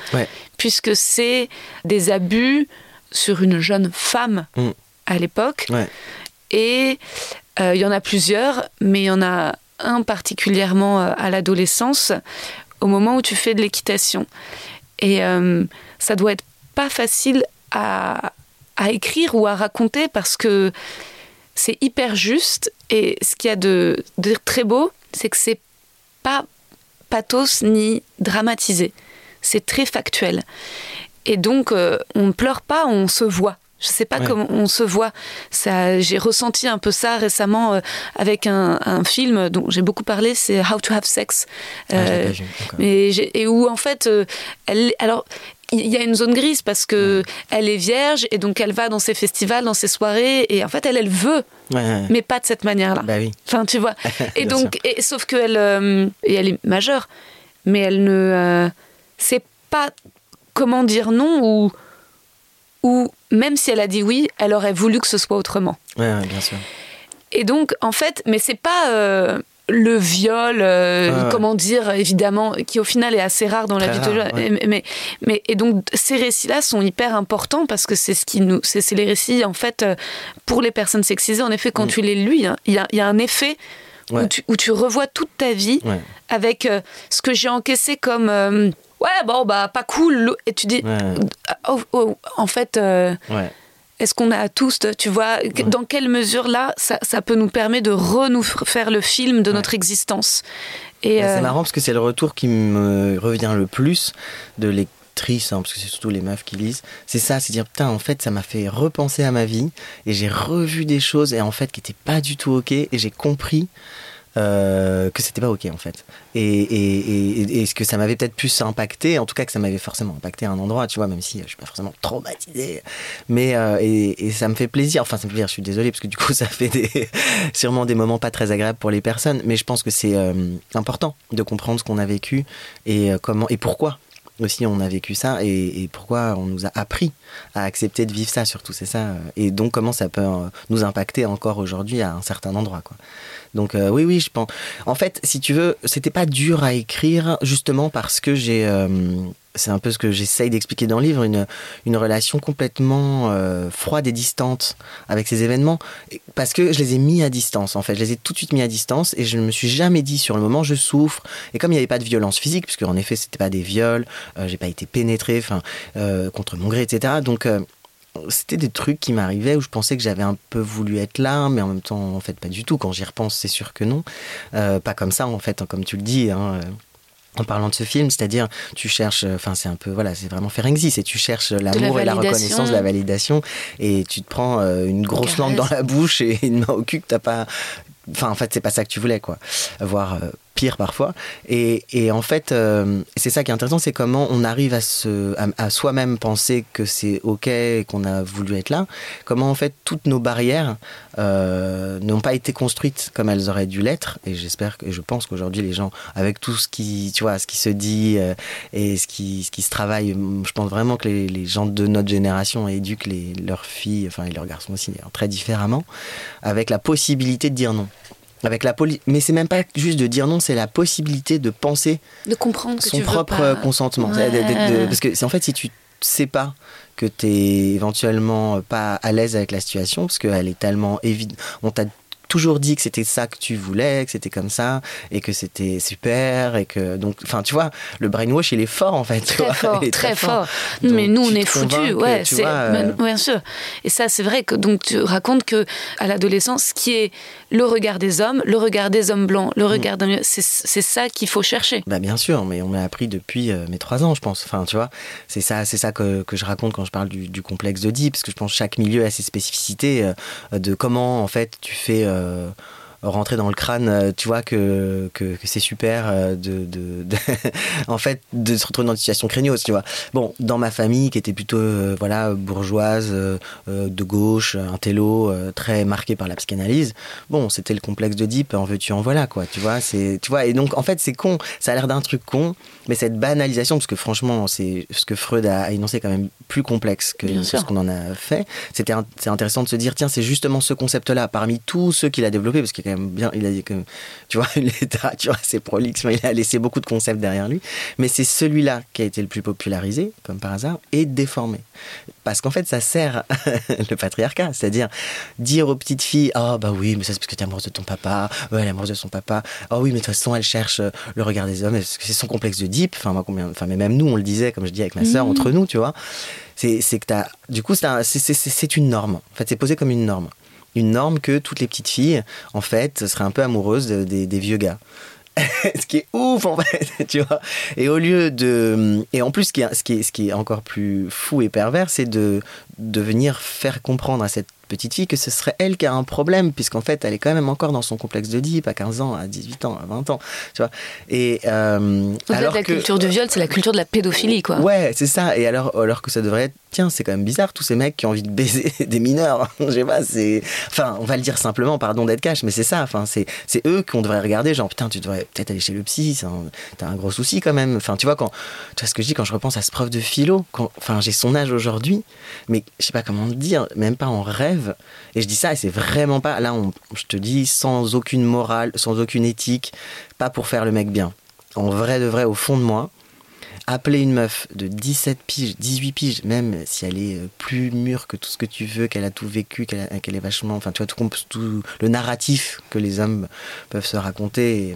puisque c'est des abus sur une jeune femme mm. à l'époque. Et euh, il y en a plusieurs, mais il y en a un particulièrement euh, à l'adolescence, au moment où tu fais de l'équitation. Et ça doit être pas facile à, à écrire ou à raconter parce que c'est hyper juste. Et ce qu'il y a de, très beau, c'est que c'est pas pathos ni dramatisé. C'est très factuel. Et donc, euh, on ne pleure pas, on se voit. Je sais pas comment on se voit. Ça, j'ai ressenti un peu ça récemment euh, avec un, film dont j'ai beaucoup parlé, c'est How to Have Sex. Ah, euh, et, où en fait, elle, alors il y a une zone grise parce que elle est vierge et donc elle va dans ses festivals, dans ses soirées et en fait elle elle veut, mais pas de cette manière-là. Bah oui. Enfin tu vois. <laughs> Et donc et, sauf qu'elle euh, et elle est majeure, mais elle ne euh, sait pas comment dire non ou ou même si elle a dit oui, elle aurait voulu que ce soit autrement. Ouais, bien sûr. Et donc en fait, mais c'est pas euh, le viol, euh, comment dire, évidemment, qui au final est assez rare dans la vie de mais, mais, et donc ces récits-là sont hyper importants parce que c'est ce qui nous, c'est les récits en fait euh, pour les personnes sexisées. En effet, quand mm. tu les lis, hein, il y, a, un effet où, tu, revois toute ta vie avec euh, ce que j'ai encaissé comme ouais bon bah pas cool et tu dis oh, oh, en fait est-ce qu'on a tous, tu vois, dans quelle mesure là, ça, peut nous permettre de refaire le film de notre existence Et C'est euh, marrant parce que c'est le retour qui me revient le plus de lectrices, hein, parce que c'est surtout les meufs qui lisent, c'est ça, c'est dire putain, en fait, ça m'a fait repenser à ma vie et j'ai revu des choses et en fait qui n'étaient pas du tout ok et j'ai compris euh, que c'était pas ok en fait. Et, et, et, ce que ça m'avait peut-être plus impacté, en tout cas que ça m'avait forcément impacté à un endroit, tu vois, même si je suis pas forcément traumatisé. Mais euh, et, ça me fait plaisir. Enfin, ça me fait plaisir. Je suis désolé parce que du coup, <laughs> ça fait sûrement des moments pas très agréables pour les personnes. Mais je pense que c'est euh, important de comprendre ce qu'on a vécu et comment et pourquoi aussi on a vécu ça et, pourquoi on nous a appris à accepter de vivre ça surtout c'est ça et donc comment ça peut nous impacter encore aujourd'hui à un certain endroit quoi donc euh, oui, oui, je pense. En fait, si tu veux, c'était pas dur à écrire justement parce que j'ai euh, c'est un peu ce que j'essaye d'expliquer dans le livre, une, une relation complètement euh, froide et distante avec ces événements, parce que je les ai mis à distance, en fait. Je les ai tout de suite mis à distance et je ne me suis jamais dit sur le moment, je souffre. Et comme il n'y avait pas de violence physique, puisque en effet, c'était pas des viols, j'ai pas été pénétré, enfin, contre mon gré, etc. Donc, c'était des trucs qui m'arrivaient où je pensais que j'avais un peu voulu être là, mais en même temps, en fait, pas du tout. Quand j'y repense, c'est sûr que non. Euh, pas comme ça, en fait, hein, comme tu le dis. Hein, euh, en parlant de ce film, c'est-à-dire tu cherches, enfin c'est un peu voilà, c'est vraiment Ferenczi, c'est tu cherches l'amour et la reconnaissance, la validation, et tu te prends euh, une grosse lampe dans la bouche et <laughs> une main au cul que t'as pas, enfin en fait c'est pas ça que tu voulais quoi, voir pire parfois. Et, et en fait, euh, c'est ça qui est intéressant, c'est comment on arrive à, à, soi-même penser que c'est OK et qu'on a voulu être là. Comment en fait toutes nos barrières euh, n'ont pas été construites comme elles auraient dû l'être. Et j'espère et je pense qu'aujourd'hui les gens, avec tout ce qui, tu vois, ce qui se dit euh, et ce qui, ce qui se travaille, je pense vraiment que les, gens de notre génération éduquent les, leurs filles, enfin et leurs garçons aussi, très différemment, avec la possibilité de dire non. Avec la poli- mais c'est même pas juste de dire non, c'est la possibilité de penser De comprendre son propre consentement. Ouais. C'est- de- de- parce que c'est en fait si tu sais pas que tu es éventuellement pas à l'aise avec la situation parce qu'elle est tellement évidente. On t'a toujours dit que c'était ça que tu voulais, que c'était comme ça et que c'était super et que donc enfin tu vois le brainwash il est fort en fait. Très vois, fort, <laughs> très fort. Donc, mais nous, on est foutus, ouais, c'est euh, bien sûr. Et ça, c'est vrai que donc tu racontes que à l'adolescence, ce qui est le regard des hommes, le regard des hommes blancs, le regard d'un, c'est c'est ça qu'il faut chercher. Bah bien sûr, mais on m'a appris depuis euh, mes trois ans, je pense. Enfin, tu vois, c'est ça, c'est ça que, que je raconte quand je parle du, du complexe d'Oedipe, parce que je pense que chaque milieu a ses spécificités euh, de comment en fait tu fais euh, rentrer dans le crâne, euh, tu vois que, que, que c'est super euh, de, de, de- <laughs> en fait de se retrouver dans une situation craignos, tu vois. Bon, dans ma famille qui était plutôt euh, voilà bourgeoise, euh, de gauche, un télo euh, très marqué par la psychanalyse. Bon, c'était le complexe d'Oedipe, en veux-tu en voilà quoi, tu vois. C'est tu vois et donc en fait c'est con, ça a l'air d'un truc con, mais cette banalisation parce que franchement c'est ce que Freud a, a énoncé quand même plus complexe que, ce qu'on en a fait. C'était c'est intéressant de se dire tiens c'est justement ce concept-là parmi tous ceux qu'il a développé parce qu'il est quand même bien, il a dit que tu vois une littérature assez prolixe, mais il a laissé beaucoup de concepts derrière lui. Mais c'est celui-là qui a été le plus popularisé, comme par hasard, et déformé. Parce qu'en fait, ça sert <laughs> le patriarcat. C'est-à-dire dire aux petites filles Ah, bah oui, mais ça c'est parce que t'es amoureuse de ton papa. Ouais, elle est amoureuse de son papa. Ah oui, mais de toute façon, elle cherche euh, le regard des hommes. C'est son complexe de deep. Enfin, moi, combien... enfin, mais même nous, on le disait, comme je dis avec ma sœur, entre nous, tu vois. C'est que t'as. Du coup, un- c'est une norme. En fait, c'est posé comme une norme. Une norme que toutes les petites filles, en fait, seraient un peu amoureuses de- des, vieux gars. <laughs> ce qui est ouf en fait, <laughs> tu vois. Et au lieu de, et en plus, ce qui est, ce qui ce qui est encore plus fou et pervers, c'est de, de venir faire comprendre à cette petite fille que ce serait elle qui a un problème, puisqu'en fait, elle est quand même encore dans son complexe de Deep à 15 ans, à 18 ans, à 20 ans, tu vois. Et euh, alors la que, culture du viol, c'est la culture de la pédophilie, quoi. Ouais, c'est ça. Et alors, alors que ça devrait être, tiens, c'est quand même bizarre, tous ces mecs qui ont envie de baiser <laughs> des mineurs. <laughs> Je sais pas, c'est. Enfin, on va le dire simplement, pardon d'être cash, mais c'est ça. Enfin, c'est, eux qu'on devrait regarder, genre, putain, tu devrais peut-être aller chez le psy, t'as un gros souci quand même. Enfin, tu vois, quand. Tu vois ce que je dis quand je repense à ce prof de philo, quand, enfin, j'ai son âge aujourd'hui, mais je sais pas comment te dire, même pas en rêve. Et je dis ça, et c'est vraiment pas. Là, on, je te dis, sans aucune morale, sans aucune éthique, pas pour faire le mec bien. En vrai de vrai, au fond de moi, appeler une meuf de 17 piges, 18 piges, même si elle est euh, plus mûre que tout ce que tu veux, qu'elle a tout vécu, qu'elle est vachement. Enfin, tu vois, tout, tout le narratif que les hommes peuvent se raconter.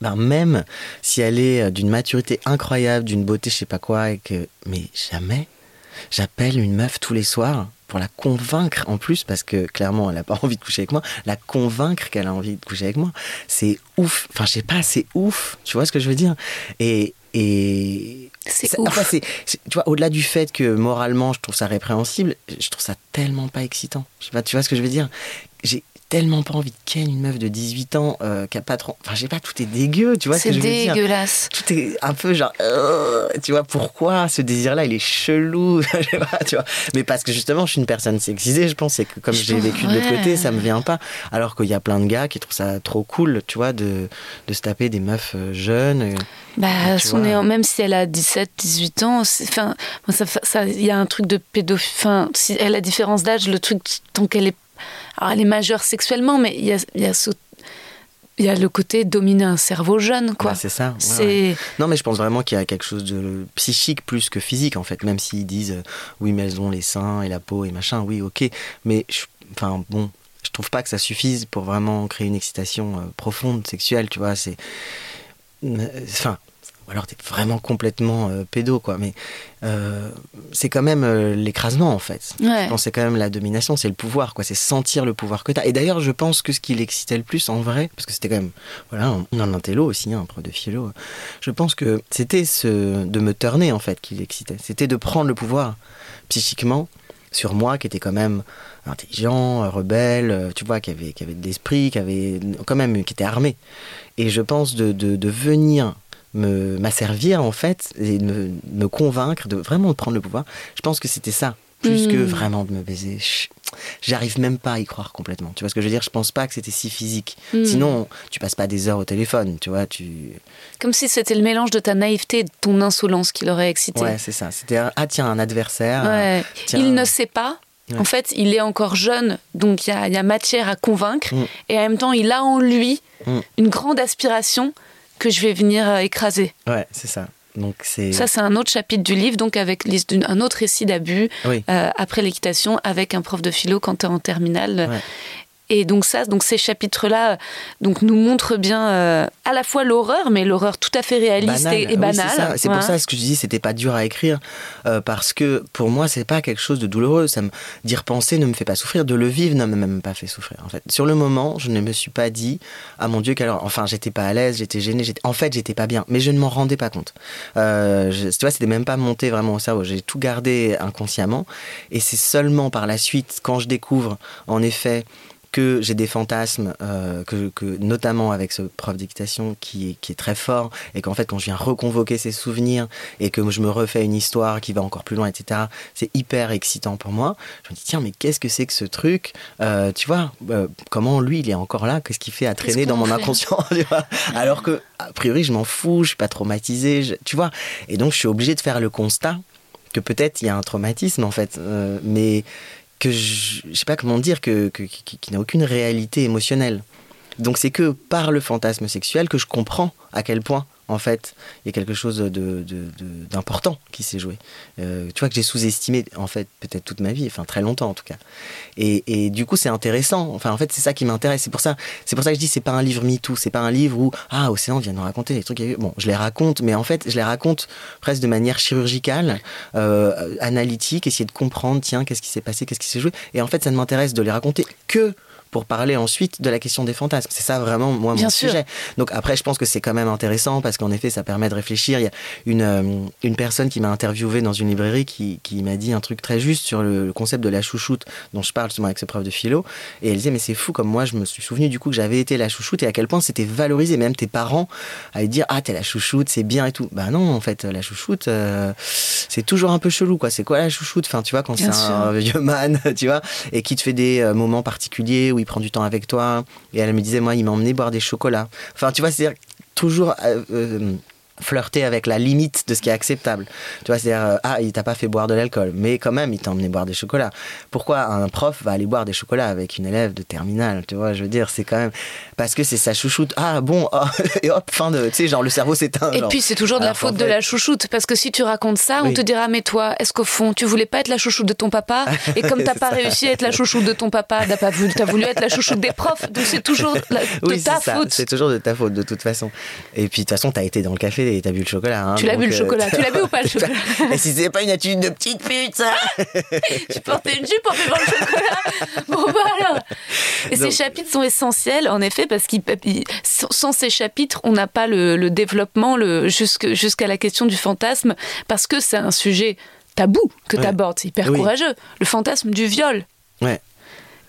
ben, même si elle est euh, d'une maturité incroyable, d'une beauté, je sais pas quoi, et que. Mais jamais j'appelle une meuf tous les soirs pour la convaincre en plus, parce que clairement elle n'a pas <laughs> envie de coucher avec moi, la convaincre qu'elle a envie de coucher avec moi. C'est ouf. Enfin, je sais pas, c'est ouf. Tu vois ce que je veux dire? Et. et C'est enfin, tu vois, au-delà du fait que moralement je trouve ça répréhensible, je trouve ça tellement pas excitant. Je sais pas, tu vois ce que je veux dire? J'ai tellement pas envie de ken une meuf de 18 ans euh, qui a pas trop. Enfin, je sais pas, tout est dégueu, tu vois ce C'est que je veux dire dégueulasse. tout est un peu genre euh, tu vois pourquoi ce désir là il est chelou? <laughs> Je sais pas tu vois mais parce que justement je suis une personne sexisée je pense et que comme j'ai vécu de l'autre côté ça me vient pas alors qu'il y a plein de gars qui trouvent ça trop cool tu vois de, de se taper des meufs euh, jeunes Bah, son est- même si elle a 17, 18 ans, enfin, ça, ça, il y a un truc de pédophilie. Enfin, si elle a différence d'âge, le truc, tant qu'elle est, alors elle est majeure sexuellement, mais il y a, il y a ce- il y a le côté dominer un cerveau jeune, quoi. bah, c'est ça ouais, c'est ouais. non mais je pense vraiment qu'il y a quelque chose de psychique plus que physique en fait même s'ils disent euh, oui mais elles ont les seins et la peau et machin oui ok mais je- enfin bon je trouve pas que ça suffise pour vraiment créer une excitation euh, profonde sexuelle tu vois c'est Euh, enfin alors t'es vraiment complètement euh, pédo quoi. Mais euh, c'est quand même euh, l'écrasement en fait. Ouais. je pense que c'est quand même la domination c'est le pouvoir quoi. C'est sentir le pouvoir que t'as. Et d'ailleurs je pense que ce qui l'excitait le plus en vrai parce que c'était quand même voilà un, un intello aussi un prof de philo je pense que c'était ce de me turner en fait qui l'excitait. C'était de prendre le pouvoir psychiquement sur moi qui était quand même intelligent, rebelle, euh, tu vois, qui avait, qui avait de l'esprit, qui avait quand même, qui était armé. Et je pense de, de, de venir me m'asservir en fait et de me, me convaincre de vraiment prendre le pouvoir. Je pense que c'était ça plus que Mm. vraiment de me baiser. J'arrive même pas à y croire complètement. Tu vois ce que je veux dire? Je pense pas que c'était si physique. Mm. Sinon, tu passes pas des heures au téléphone, tu vois. Tu Comme si c'était le mélange de ta naïveté et de ton insolence qui l'aurait excité. ouais, c'est ça. C'était un- ah tiens un adversaire. Ouais. Tiens. Il ne sait pas. Ouais. En fait, il est encore jeune, donc il y a, il y a matière à convaincre. Mm. Et en même temps, il a en lui une grande aspiration que je vais venir euh, écraser. Ouais, c'est ça. Donc c'est Ça, c'est un autre chapitre du livre, donc avec un autre récit d'abus oui. euh, après l'équitation avec un prof de philo quand tu es en terminale. Ouais. Et donc ça, donc ces chapitres-là, donc nous montrent bien euh, à la fois l'horreur, mais l'horreur tout à fait réaliste Banal. et, et Oui, banale. c'est ça. C'est Ouais. pour ça ce que je dis, c'était pas dur à écrire euh, parce que pour moi c'est pas quelque chose de douloureux. Ça me d'y repenser ne me fait pas souffrir, de le vivre ne m'a même pas fait souffrir. En fait, sur le moment, je ne me suis pas dit ah mon dieu qu'alors. Enfin, j'étais pas à l'aise, j'étais gêné, j'étais en fait j'étais pas bien, mais je ne m'en rendais pas compte. Euh, je- tu vois, c'était même pas monté vraiment au cerveau. J'ai tout gardé inconsciemment et c'est seulement par la suite quand je découvre en effet que j'ai des fantasmes, euh, que, que notamment avec ce prof d'équitation qui est, qui est très fort, et qu'en fait quand je viens reconvoquer ces souvenirs et que je me refais une histoire qui va encore plus loin, etc., c'est hyper excitant pour moi. Je me dis tiens mais qu'est-ce que c'est que ce truc? Euh, Tu vois euh, comment lui il est encore là? Qu'est-ce qu'il fait à traîner dans mon inconscient? <laughs> Tu vois? Alors que a priori je m'en fous, je suis pas traumatisé, je- tu vois? Et donc je suis obligé de faire le constat que peut-être il y a un traumatisme en fait, mais que je, je sais pas comment dire, que, que- qui, qui n'a aucune réalité émotionnelle. Donc c'est que par le fantasme sexuel que je comprends à quel point en fait il y a quelque chose de- de- de- d'important qui s'est joué. Euh, tu vois que j'ai sous-estimé en fait peut-être toute ma vie, enfin très longtemps en tout cas. Et, et du coup c'est intéressant. Enfin en fait c'est ça qui m'intéresse. C'est pour ça, c'est pour ça que je dis c'est pas un livre MeToo, c'est pas un livre où ah Océan vient nous raconter les trucs. a eu. Bon je les raconte, mais en fait je les raconte presque de manière chirurgicale, euh, analytique, essayer de comprendre tiens qu'est-ce qui s'est passé, qu'est-ce qui s'est joué. Et en fait ça ne m'intéresse de les raconter que pour parler ensuite de la question des fantasmes. C'est ça vraiment moi Bien mon sûr. sujet. Donc après, je pense que c'est quand même intéressant parce qu'en effet, ça permet de réfléchir. Il y a une, euh, une personne qui m'a interviewé dans une librairie qui, qui m'a dit un truc très juste sur le, concept de la chouchoute dont je parle justement avec ce prof de philo. Et elle disait, mais c'est fou comme moi, je me suis souvenu du coup que j'avais été la chouchoute et à quel point c'était valorisé. Même tes parents allaient dire, ah, t'es la chouchoute, c'est bien et tout. Bah non, en fait, la chouchoute, euh, c'est toujours un peu chelou, quoi. C'est quoi la chouchoute? Enfin, tu vois, quand c'est un vieux man, <laughs> tu vois, et qui te fait des euh, moments particuliers où il prend du temps avec toi. Et elle me disait, moi, il m'a emmené boire des chocolats. Enfin, tu vois, c'est-à-dire toujours euh, euh, flirter avec la limite de ce qui est acceptable. Tu vois, c'est-à-dire, euh, ah, il t'a pas fait boire de l'alcool, mais quand même, il t'a emmené boire des chocolats. Pourquoi un prof va aller boire des chocolats avec une élève de terminale Tu vois, je veux dire, c'est quand même parce que c'est sa chouchoute. Ah bon, oh, <laughs> et hop, fin de, tu sais, genre le cerveau s'éteint. Et genre. puis c'est toujours de la Alors qu'en faute de fait- la chouchoute, parce que si tu racontes ça, on Oui. te dira mais toi, est-ce qu'au fond tu voulais pas être la chouchoute de ton papa <laughs> Et comme t'as pas ça. réussi à être la chouchoute de ton papa, t'as pas voulu, t'as voulu être la chouchoute des profs, donc c'est toujours la- de Oui, ta faute. C'est toujours de ta faute, de toute façon. Et puis, de toute façon, t'as été dans le café et t'as bu le chocolat. hein, Tu l'as bu le euh, chocolat, tu l'as bu ou pas le <laughs> chocolat Et si c'est pas une attitude de petite pute, ça <laughs> Tu portais une jupe en buvant le chocolat <laughs> Bon bah alors Et ces chapitres sont essentiels, en effet, parce ils- sans ces chapitres, on n'a pas le, le développement le, jusqu'à la question du fantasme, parce que c'est un sujet tabou que Ouais. tu abordes, c'est hyper Oui. courageux. Le fantasme du viol. Ouais.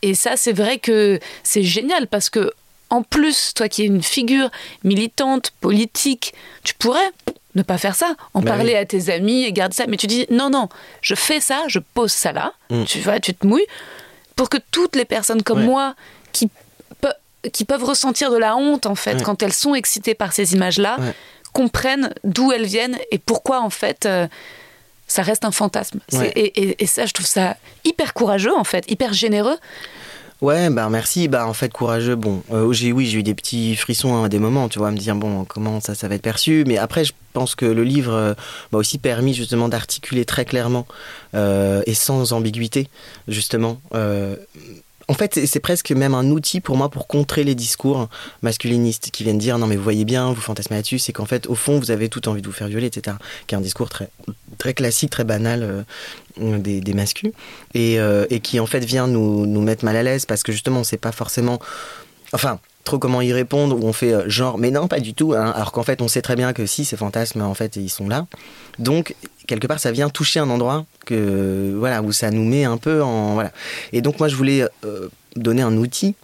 Et ça, c'est vrai que c'est génial, parce que en plus, toi qui es une figure militante, politique, tu pourrais ne pas faire ça, en Bah parler oui. à tes amis et garder ça. Mais tu dis non, non, je fais ça, je pose ça là, Mm. tu vas, tu te mouilles, pour que toutes les personnes comme Ouais. moi qui, pe- qui peuvent ressentir de la honte en fait Ouais. quand elles sont excitées par ces images-là, Ouais. comprennent d'où elles viennent et pourquoi en fait. euh, ça reste un fantasme. Et- et ça, je trouve ça hyper courageux, en fait, hyper généreux. Ouais, bah merci. Bah en fait, courageux. Bon, euh, oui, j'ai eu des petits frissons à des moments, tu vois, à me dire bon, comment ça, ça va être perçu. Mais après, je pense que le livre euh, m'a aussi permis justement d'articuler très clairement euh, et sans ambiguïté, justement. En fait, c'est- c'est presque même un outil pour moi pour contrer les discours masculinistes qui viennent dire non mais vous voyez bien, vous fantasmez là-dessus, c'est qu'en fait au fond vous avez tout envie de vous faire violer, etc. Qui est un discours très très classique, très banal euh, des, des masculins et, euh, et qui en fait vient nous, nous mettre mal à l'aise parce que justement sait pas forcément enfin, trop comment y répondre, où on fait euh, genre, mais non, pas du tout, hein, alors qu'en fait, on sait très bien que si ces fantasmes, en fait, ils sont là. Donc, quelque part, ça vient toucher un endroit que, voilà, où ça nous met un peu en. Voilà. Et donc, moi, je voulais euh, donner un outil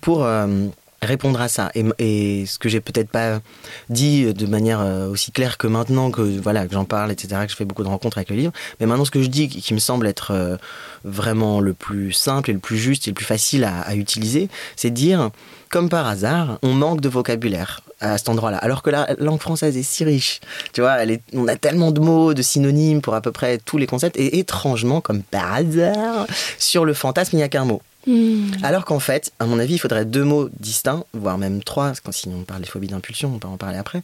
pour. euh, répondre à ça et, ce que j'ai peut-être pas dit de manière aussi claire que maintenant que voilà que j'en parle etc que je fais beaucoup de rencontres avec le livre mais maintenant ce que je dis qui, me semble être vraiment le plus simple et le plus juste et le plus facile à, à utiliser c'est de dire comme par hasard on manque de vocabulaire à cet endroit-là alors que la langue française est si riche tu vois elle est, on a tellement de mots de synonymes pour à peu près tous les concepts et étrangement comme par hasard sur le fantasme il n'y a qu'un mot alors qu'en fait, à mon avis, il faudrait deux mots distincts, voire même trois, quand si on parle des phobies d'impulsion, on peut en parler après.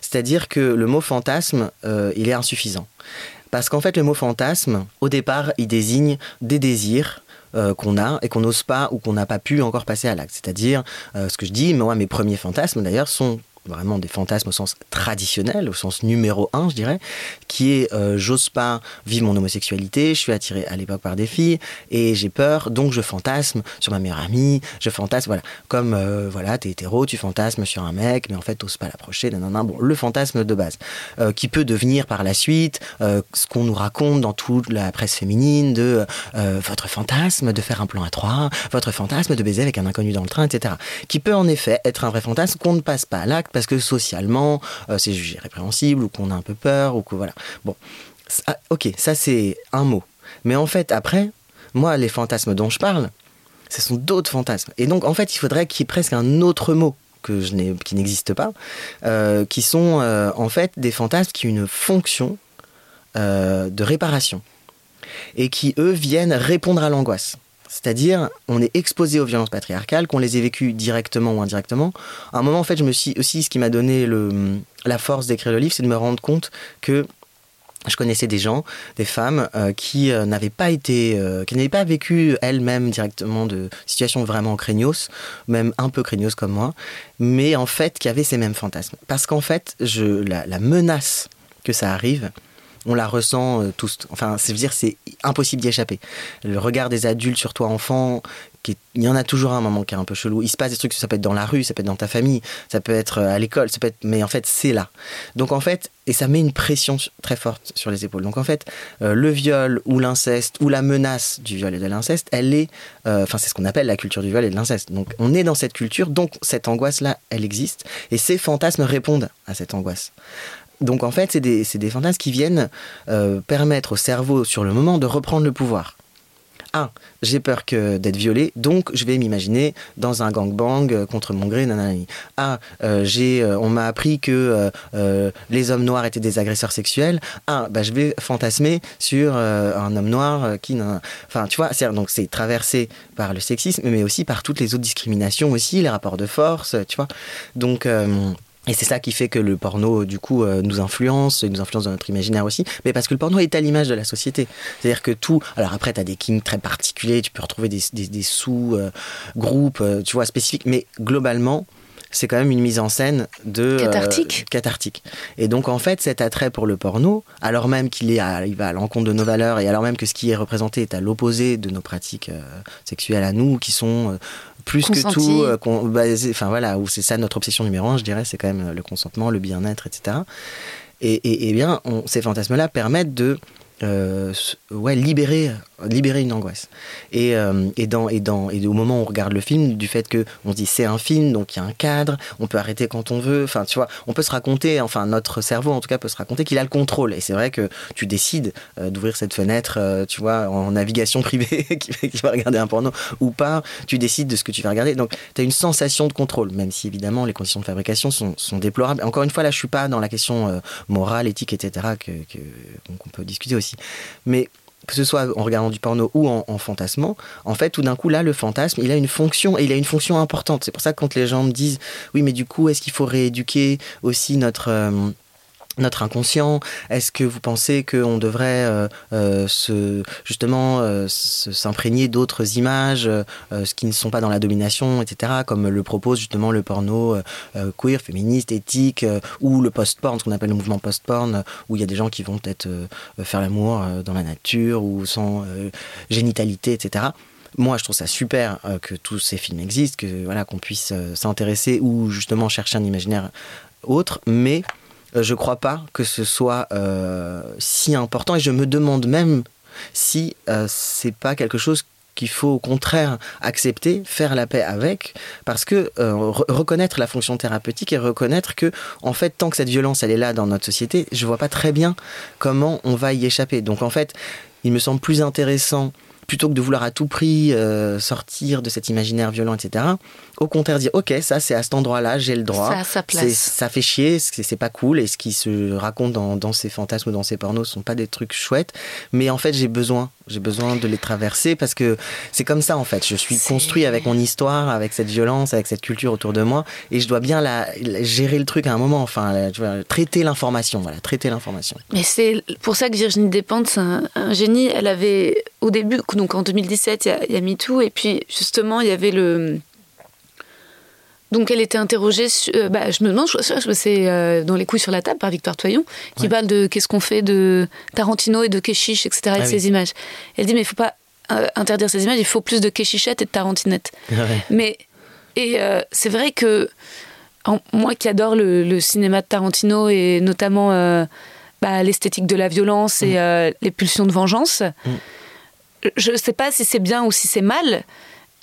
C'est-à-dire que le mot fantasme, euh, il est insuffisant. Parce qu'en fait, le mot fantasme, au départ, il désigne des désirs euh, qu'on a et qu'on n'ose pas ou qu'on n'a pas pu encore passer à l'acte. C'est-à-dire, euh, ce que je dis, moi, mes premiers fantasmes, d'ailleurs, sont vraiment des fantasmes au sens traditionnel, au sens numéro un, je dirais, qui est euh, j'ose pas vivre mon homosexualité, je suis attiré à l'époque par des filles et j'ai peur, donc je fantasme sur ma meilleure amie, je fantasme, voilà, comme euh, voilà, t'es hétéro, tu fantasmes sur un mec, mais en fait t'oses pas l'approcher, nanana, bon, le fantasme de base, euh, qui peut devenir par la suite euh, ce qu'on nous raconte dans toute la presse féminine de euh, votre fantasme de faire un plan à trois, votre fantasme de baiser avec un inconnu dans le train, etc. Qui peut en effet être un vrai fantasme qu'on ne passe pas à l'acte parce que socialement euh, c'est jugé répréhensible ou qu'on a un peu peur ou que voilà. Bon, ok, ça c'est un mot. Mais en fait après, moi les fantasmes dont je parle, ce sont d'autres fantasmes. Et donc en fait il faudrait qu'il y ait presque un autre mot qui n'existe pas, euh, qui sont euh, en fait des fantasmes qui ont une fonction de réparation et qui eux viennent répondre à l'angoisse. C'est-à-dire, on est exposé aux violences patriarcales, qu'on les ait vécues directement ou indirectement. À un moment, en fait, je me suis aussi, ce qui m'a donné la force d'écrire le livre, c'est de me rendre compte que je connaissais des gens, des femmes euh, qui euh, n'avaient pas été, euh, qui n'avaient pas vécu elles-mêmes directement de situations vraiment craignos, même un peu craignos comme moi, mais en fait qui avaient ces mêmes fantasmes. Parce qu'en fait, je, la menace que ça arrive, on la ressent euh, tous. Enfin, c'est dire, c'est impossible d'y échapper. Le regard des adultes sur toi, enfant, il y en a toujours un moment qui est un peu chelou. Il se passe des trucs, ça peut être dans la rue, ça peut être dans ta famille, ça peut être euh, à l'école, ça peut être, mais en fait, c'est là. Donc en fait, et ça met une pression très forte sur les épaules. Donc en fait, euh, le viol ou l'inceste ou la menace du viol et de l'inceste, elle est, enfin c'est ce qu'on appelle la culture du viol et de l'inceste. Donc on est dans cette culture, donc cette angoisse-là, elle existe, et ces fantasmes répondent à cette angoisse. Donc en fait, c'est des, fantasmes qui viennent euh, permettre au cerveau sur le moment de reprendre le pouvoir. Ah, j'ai peur d'être violé, donc je vais m'imaginer dans un gangbang euh, contre mon gré, nanani. Ah, on m'a appris que les hommes noirs étaient des agresseurs sexuels. Ah, bah je vais fantasmer sur un homme noir qui, nanana. enfin, tu vois, donc c'est traversé par le sexisme, mais aussi par toutes les autres discriminations aussi, les rapports de force, tu vois. Donc et c'est ça qui fait que le porno, du coup, euh, nous influence, et nous influence dans notre imaginaire aussi, mais parce que le porno est à l'image de la société. C'est-à-dire que tout. Alors après, tu as des kings très particuliers, tu peux retrouver des, des- des sous-groupes, euh, tu vois, spécifiques, mais globalement, c'est quand même une mise en scène de. euh, Cathartique. cathartique. Et donc, en fait, cet attrait pour le porno, alors même qu'il est à- il va à l'encontre de nos valeurs, et alors même que ce qui est représenté est à l'opposé de nos pratiques euh, sexuelles à nous, qui sont. Plus que tout, euh, qu'on- basé- enfin voilà, où c'est ça notre obsession numéro un, je dirais, c'est quand même euh, le consentement, le bien-être, etc. Et, et, et bien, on- ces fantasmes-là permettent de euh, ouais, libérer, libérer une angoisse. Et, euh, et, dans, et, dans, et au moment où on regarde le film, du fait que on se dit c'est un film, donc il y a un cadre, on peut arrêter quand on veut, enfin tu vois, on peut se raconter, enfin notre cerveau en tout cas peut se raconter qu'il a le contrôle. Et c'est vrai que tu décides euh, d'ouvrir cette fenêtre, euh, tu vois, en navigation <laughs> privée <laughs> qui vas regarder un porno ou pas, tu décides de ce que tu vas regarder. Donc tu as une sensation de contrôle, même si évidemment les conditions de fabrication sont, déplorables. Encore une fois, là je suis pas dans la question morale, éthique, etc. que, que- qu'on peut discuter aussi. Mais que ce soit en regardant du porno ou en, fantasmant, en fait, tout d'un coup, là, le fantasme, il a une fonction, et il a une fonction importante. C'est pour ça que quand les gens me disent, oui, mais du coup, est-ce qu'il faut rééduquer aussi notre... euh, notre inconscient Est-ce que vous pensez qu'on devrait euh, euh, se, justement euh, s'imprégner d'autres images, ce qui ne sont pas dans la domination, etc., comme le propose justement le porno queer, féministe, éthique, ou le post-porn, ce qu'on appelle le mouvement post-porn, où il y a des gens qui vont peut-être faire l'amour dans la nature ou sans génitalité, etc. moi, je trouve ça super que tous ces films existent, que voilà qu'on puisse s'intéresser ou justement chercher un imaginaire autre, mais je crois pas que ce soit euh, si important et je me demande même si euh, c'est pas quelque chose qu'il faut au contraire accepter, faire la paix avec, parce que euh, re- reconnaître la fonction thérapeutique et reconnaître que, en fait, tant que cette violence elle est là dans notre société, je vois pas très bien comment on va y échapper. Donc en fait, il me semble plus intéressant plutôt que de vouloir à tout prix euh, sortir de cet imaginaire violent, etc. Au contraire, dire ok, ça c'est à cet endroit-là, j'ai le droit. Ça a sa place. Ça fait chier, c'est pas cool, et ce qui se raconte dans, dans ces fantasmes ou dans ces pornos sont pas des trucs chouettes. Mais en fait, j'ai besoin, j'ai besoin de les traverser parce que c'est comme ça en fait. Je suis construit avec mon histoire, avec cette violence, avec cette culture autour de moi, et je dois bien la, la- gérer le truc à un moment. Enfin, la- tu vois, traiter l'information, voilà, traiter l'information. Mais c'est pour ça que Virginie Despentes, c'est un, un génie. Elle avait, au début, donc en 2017, il y a, il y a MeToo, et puis justement, il y avait le. Donc elle était interrogée, sur- euh, bah, je me demande, c'est euh, dans Les couilles sur la table par Victoire Toyon, qui Ouais. parle de qu'est-ce qu'on fait de Tarantino et de Keshish, etc., et Ah ces oui. images. Elle dit, mais il faut pas euh, interdire ces images, il faut plus de Keshichettes et de Tarantinettes. <laughs> Mais et c'est vrai que en- moi qui adore le, le cinéma de Tarantino et notamment bah, l'esthétique de la violence et euh, les pulsions de vengeance, je ne sais pas si c'est bien ou si c'est mal,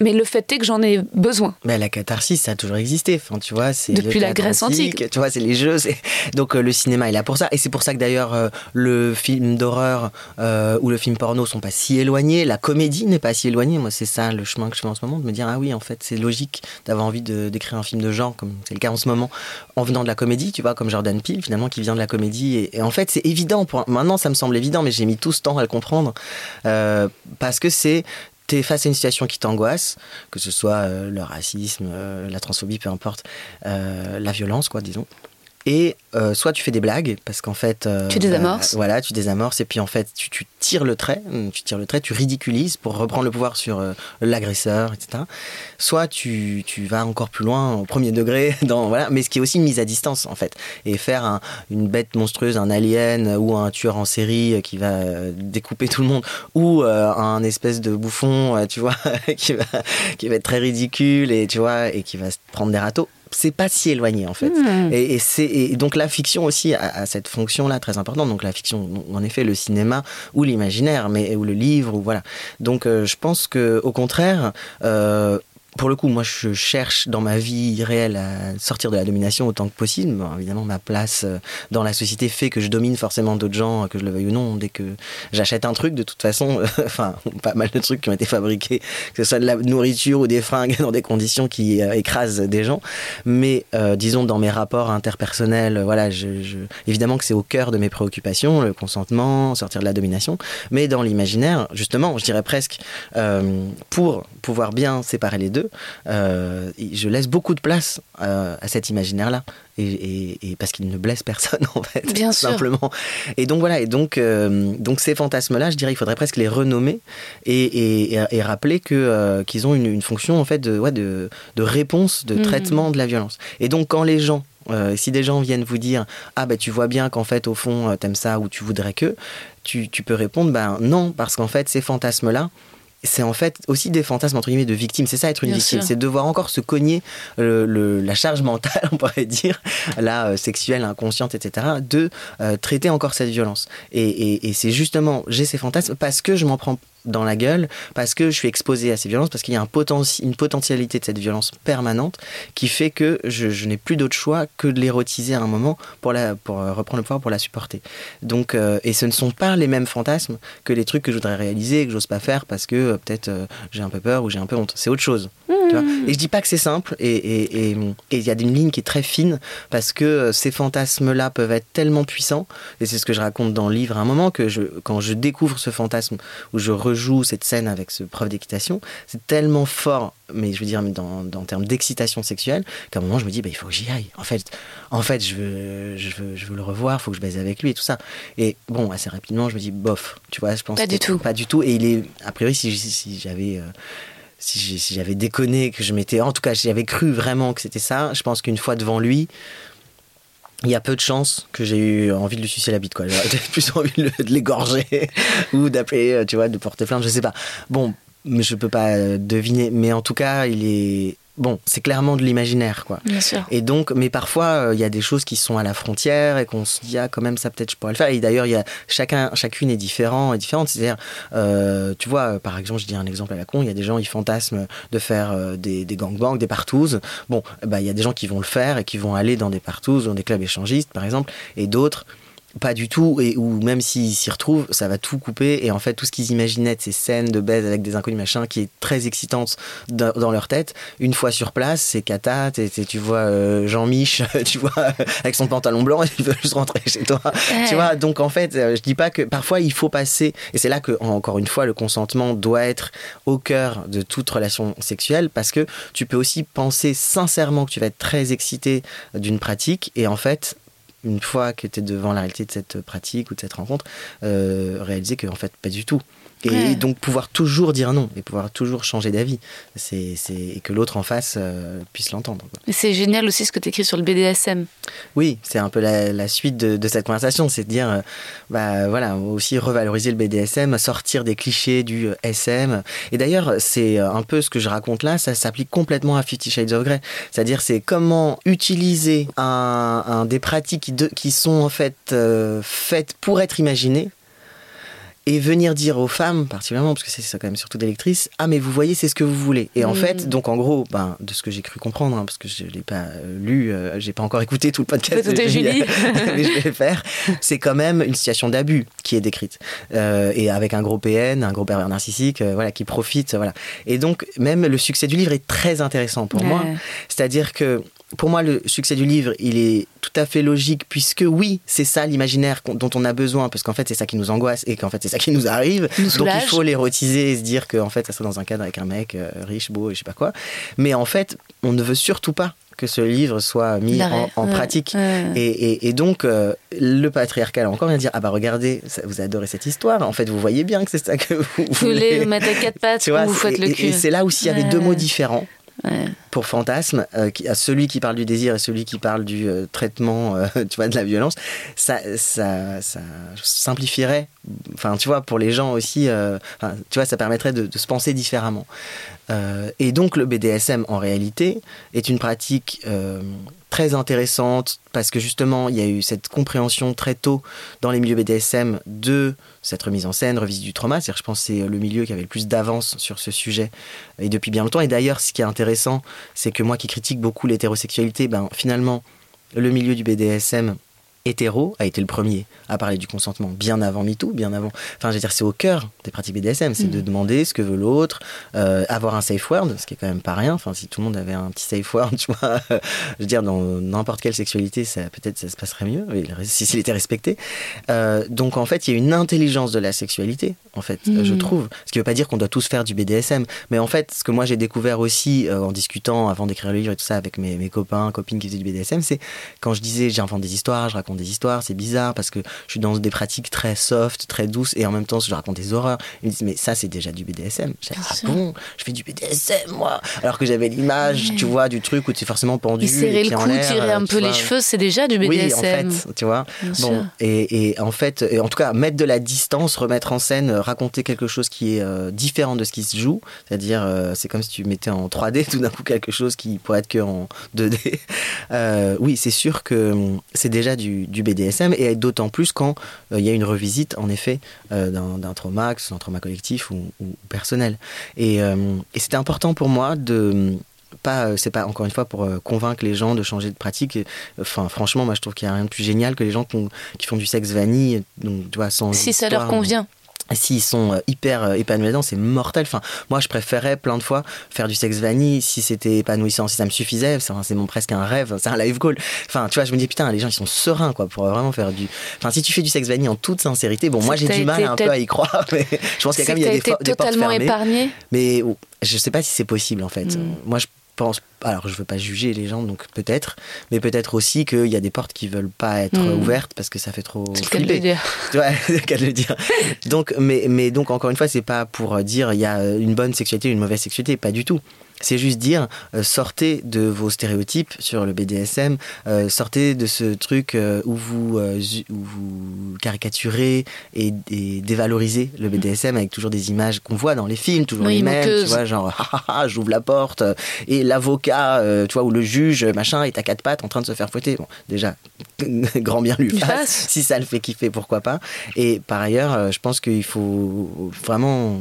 mais le fait est que j'en ai besoin. Mais la catharsis, ça a toujours existé. Enfin, tu vois, c'est Depuis la Grèce antique. Tu vois, c'est les jeux. Donc euh, le cinéma est là pour ça. Et c'est pour ça que d'ailleurs euh, le film d'horreur euh, ou le film porno sont pas si éloignés. La comédie n'est pas si éloignée. Moi, c'est ça le chemin que je fais en ce moment, de me dire ah oui, en fait, c'est logique d'avoir envie de d'écrire un film de genre, comme c'est le cas en ce moment, en venant de la comédie. Tu vois, comme Jordan Peele finalement qui vient de la comédie. Et, et en fait, c'est évident. Pour maintenant, ça me semble évident, mais j'ai mis tout ce temps à le comprendre parce que c'est Face à une situation qui t'angoisse, que ce soit euh, le racisme, euh, la transphobie, peu importe, euh, la violence, quoi, disons. Et euh, soit tu fais des blagues, parce qu'en fait. euh, Tu désamorces. bah, voilà, tu désamorces, et puis en fait, tu, tu tires le trait, tu tires le trait, tu ridiculises pour reprendre le pouvoir sur euh, l'agresseur, etc. Soit tu, tu vas encore plus loin, au premier degré, <laughs> dans, voilà, mais ce qui est aussi une mise à distance, en fait. Et faire un- une bête monstrueuse, un alien, ou un tueur en série qui va euh, découper tout le monde, ou euh, un espèce de bouffon, euh, tu vois, <laughs> qui, va, qui va être très ridicule, et tu vois, et qui va se prendre des râteaux. C'est pas si éloigné, en fait. Hmm. Et, et c'est donc la fiction aussi a, cette fonction-là très importante. Donc la fiction, en effet, le cinéma ou l'imaginaire, mais ou le livre ou voilà. Donc euh, je pense que au contraire. euh, pour le coup, moi, je cherche dans ma vie réelle à sortir de la domination autant que possible. Bon, évidemment, ma place euh, dans la société fait que je domine forcément d'autres gens, que je le veuille ou non. Dès que j'achète un truc, de toute façon, <laughs> enfin, pas mal de trucs qui ont été fabriqués, que ce soit de la nourriture ou des fringues <laughs> dans des conditions qui euh, écrasent des gens. Mais euh, disons, dans mes rapports interpersonnels, euh, voilà, je, je- évidemment que c'est au cœur de mes préoccupations, le consentement, sortir de la domination. Mais dans l'imaginaire, justement, je dirais presque, euh, pour pouvoir bien séparer les deux, euh, je laisse beaucoup de place euh, à cet imaginaire-là. Et, et- et parce qu'il ne blesse personne, <laughs> en fait. Bien sûr. Simplement. Et donc voilà, et donc, euh, donc ces fantasmes-là, je dirais, il faudrait presque les renommer et, rappeler que, qu'ils ont une, une fonction, en fait, de, ouais, de, de réponse, de Mhm. traitement de la violence. Et donc, quand les gens euh, si des gens viennent vous dire ah bah tu vois bien qu'en fait au fond euh, t'aimes ça ou tu voudrais que tu, tu peux répondre ben non parce qu'en fait ces fantasmes là c'est en fait aussi des fantasmes entre guillemets de victime. C'est ça être une Bien victime, c'est devoir encore se cogner le- le- la charge mentale, <laughs> on pourrait dire, la euh, sexuelle, inconsciente, etc., de euh, traiter encore cette violence. Et, et- et c'est justement, j'ai ces fantasmes parce que je m'en prends dans la gueule, parce que je suis exposé à ces violences, parce qu'il y a un une potentialité de cette violence permanente qui fait que je, je n'ai plus d'autre choix que de l'érotiser à un moment pour, la, pour euh, reprendre le pouvoir, pour la supporter. Donc, euh, et ce ne sont pas les mêmes fantasmes que les trucs que je voudrais réaliser et que j'ose pas faire parce que euh, peut-être euh, j'ai un peu peur ou j'ai un peu honte. C'est autre chose. tu vois. Et je dis pas que c'est simple et et- et- et il y a une ligne qui est très fine parce que ces fantasmes-là peuvent être tellement puissants et c'est ce que je raconte dans le livre à un moment que je, quand je découvre ce fantasme où je rejoue cette scène avec ce prof d'équitation, c'est tellement fort, mais je veux dire dans, dans termes d'excitation sexuelle, qu'à un moment je me dis bah, il faut que j'y aille. En fait, en fait je veux, je veux, je veux le revoir, il faut que je baise avec lui et tout ça. Et bon, assez rapidement je me dis bof, tu vois, je pense Pas du tout. pas du tout. Et il est a priori si, si- j'avais euh, si j'avais déconné, que je m'étais. En tout cas, j'avais cru vraiment que c'était ça. Je pense qu'une fois devant lui, il y a peu de chances que j'ai eu envie de lui sucer la bite, quoi. <laughs> Peut-être plus envie de, l'égorger <laughs> ou d'appeler, euh, tu vois, de porter plainte, je sais pas. Bon, je peux pas euh, deviner. Mais en tout cas, il est bon, c'est clairement de l'imaginaire, quoi. Bien sûr. Et donc, mais parfois, euh, il y a des choses qui sont à la frontière et qu'on se dit, ah, quand même, ça peut-être je pourrais le faire. Et d'ailleurs, il y a chacun, chacune est différent et différente. C'est-à-dire, euh, tu vois, par exemple, je dis un exemple à la con, il y a des gens, ils fantasment de faire euh, des, des gangbangs, des partouzes. Bon, bah, il y a des gens qui vont le faire et qui vont aller dans des partouzes, dans des clubs échangistes, par exemple, et d'autres pas du tout, et ou même s'ils s'y retrouvent, ça va tout couper, et en fait, tout ce qu'ils imaginaient de ces scènes de baise avec des inconnus machin, qui est très excitante dans, dans leur tête, une fois sur place, c'est cata, tu vois euh, Jean-Mich, <laughs> tu vois, avec son pantalon blanc, <laughs> il veut juste rentrer chez toi, tu vois, donc en fait, euh, je dis pas que parfois il faut passer, et c'est là que, encore une fois, le consentement doit être au cœur de toute relation sexuelle, parce que tu peux aussi penser sincèrement que tu vas être très excité d'une pratique, et en fait, une fois que tu devant la réalité de cette pratique ou de cette rencontre, euh, réaliser que en fait pas du tout. Et Ouais. donc pouvoir toujours dire non et pouvoir toujours changer d'avis, c'est, c'est, et que l'autre en face euh, puisse l'entendre. c'est génial aussi ce que tu écris sur le BDSM. Oui, c'est un peu la, la suite de, de cette conversation, c'est de dire, euh, bah voilà, aussi revaloriser le BDSM, sortir des clichés du euh, SM. Et d'ailleurs, c'est un peu ce que je raconte là, ça s'applique complètement à Fifty Shades of Grey. C'est-à-dire, c'est comment utiliser un, un- des pratiques qui, de- qui sont en fait euh, faites pour être imaginées. Et venir dire aux femmes, particulièrement, parce que c'est ça quand même surtout des lectrices, ah mais vous voyez, c'est ce que vous voulez. Et en Mm. fait, donc en gros, ben, de ce que j'ai cru comprendre, hein, parce que je l'ai pas euh, lu, euh, j'ai pas encore écouté tout le podcast Peut-être de Julie. <laughs> mais je vais le faire. C'est quand même une situation d'abus qui est décrite, Euh, et avec un gros PN, un gros pervers narcissique, euh, voilà, qui profite, voilà. Et donc même le succès du livre est très intéressant pour moi. C'est-à-dire que pour moi, le succès du livre, il est tout à fait logique, puisque oui, c'est ça l'imaginaire dont on a besoin, parce qu'en fait, c'est ça qui nous angoisse et qu'en fait, c'est ça qui nous arrive. Nous Donc, il faut l'érotiser et se dire qu'en fait, ça soit dans un cadre avec un mec euh, riche, beau et je sais pas quoi. Mais en fait, on ne veut surtout pas que ce livre soit mis en, L'arrêt. en Ouais. pratique. Ouais. Et, et- et donc, euh, le patriarcal a encore vient dire Ah bah regardez, ça- vous adorez cette histoire. En fait, vous voyez bien que c'est ça que vous Vous voulez voulez. le mettre à quatre pattes <laughs> Tu vois, ou vous faites le cul et c'est là aussi, il y avait Ouais. deux mots différents Pour fantasme, euh, à celui qui parle du désir et celui qui parle du euh, traitement, euh, <laughs> tu vois, de la violence, ça, simplifierait, enfin, tu vois, pour les gens aussi, tu vois, ça permettrait de se penser différemment. Euh, et donc, le BDSM, en réalité, est une pratique euh, très intéressante parce que justement, il y a eu cette compréhension très tôt dans les milieux BDSM de cette remise en scène, revisite du trauma. C'est-à-dire, je pense que c'est le milieu qui avait le plus d'avance sur ce sujet et depuis bien longtemps. Et d'ailleurs, ce qui est intéressant, c'est que moi qui critique beaucoup l'hétérosexualité, ben, finalement, le milieu du BDSM hétéro a été le premier à parler du consentement bien avant MeToo, bien avant. Enfin, je veux dire, c'est au cœur des pratiques BDSM, c'est de demander ce que veut l'autre, euh, avoir un safe word, ce qui est quand même pas rien. Enfin, si tout le monde avait un petit safe word, <laughs> tu vois, je veux dire, dans n'importe quelle sexualité, ça peut-être ça se passerait mieux si s'il était respecté. Euh, donc en fait, il y a une intelligence de la sexualité, en fait, Mhm. je trouve. Ce qui veut pas dire qu'on doit tous faire du BDSM, mais en fait, ce que moi j'ai découvert aussi euh, en discutant avant d'écrire le livre et tout ça avec mes, mes copains, copines qui faisaient du BDSM, c'est quand je disais j'invente des histoires, je raconte des histoires, c'est bizarre parce que je suis dans des pratiques très soft, très douces et en même temps je raconte des horreurs. Ils me disent mais ça c'est déjà du BDSM. Je dis, ah bon, je fais du BDSM moi. Alors que j'avais l'image, tu vois, du truc où tu es forcément pendu. Mais serrer le cou, tirer un peu les cheveux, c'est déjà du BDSM. Oui, en fait, tu vois. Bien sûr. Bon, et, et en fait, et en tout cas, mettre de la distance, remettre en scène, euh, raconter quelque chose qui est euh, différent de ce qui se joue, c'est-à-dire, euh, c'est comme si tu mettais en 3D <laughs> tout d'un coup quelque chose qui pourrait être que en 2D. Euh, oui, c'est sûr que hum, c'est déjà du, du BDSM, et d'autant plus quand euh, il y a une revisite, en effet, euh, d'un trauma, que ce soit un trauma collectif ou, ou personnel. Et, euh, et c'était important pour moi de pas, c'est pas encore une fois pour convaincre les gens de changer de pratique. Enfin, franchement, moi je trouve qu'il n'y a rien de plus génial que les gens qui, ont- qui font du sexe vanille, donc tu vois, sans. Si ça leur convient. S'ils sont euh, hyper euh, épanouis là-dedans, c'est mortel. Enfin, moi, je préférais plein de fois faire du sexe vanille si c'était épanouissant, si ça me suffisait. C'est c'est mon presque un rêve, c'est un live goal. Enfin, tu vois, je me dis putain, les gens ils sont sereins quoi pour vraiment faire du. Enfin, si tu fais du sexe vanille en toute sincérité, bon, moi j'ai du mal un peu à y croire, <laughs> mais je pense qu'il y a quand même y a des, des portes totalement fermées. épargné. Mais je sais pas si c'est possible en fait. Mm. Moi, je pense alors je veux pas juger les gens, donc peut-être, mais peut-être aussi qu'il y a des portes qui veulent pas être Mm. ouvertes parce que ça fait trop. C'est le cas de le dire. <laughs> Ouais, c'est le cas de le dire. <laughs> Donc, mais, mais donc encore une fois, c'est pas pour dire il y a une bonne sexualité, une mauvaise sexualité, pas du tout. C'est juste dire euh, sortez de vos stéréotypes sur le BDSM, euh, sortez de ce truc euh, où vous où vous caricaturez et, et dévalorisez le BDSM avec toujours des images qu'on voit dans les films, toujours Oui, les mêmes, tu vois, genre <laughs> ah, ah, ah, j'ouvre la porte et l'avocat, tu vois, ou le juge, machin, est à quatre pattes en train de se faire fouetter. Bon, déjà, <laughs> grand bien lui fasse. Si ça le fait kiffer, pourquoi pas. Et par ailleurs, je pense qu'il faut vraiment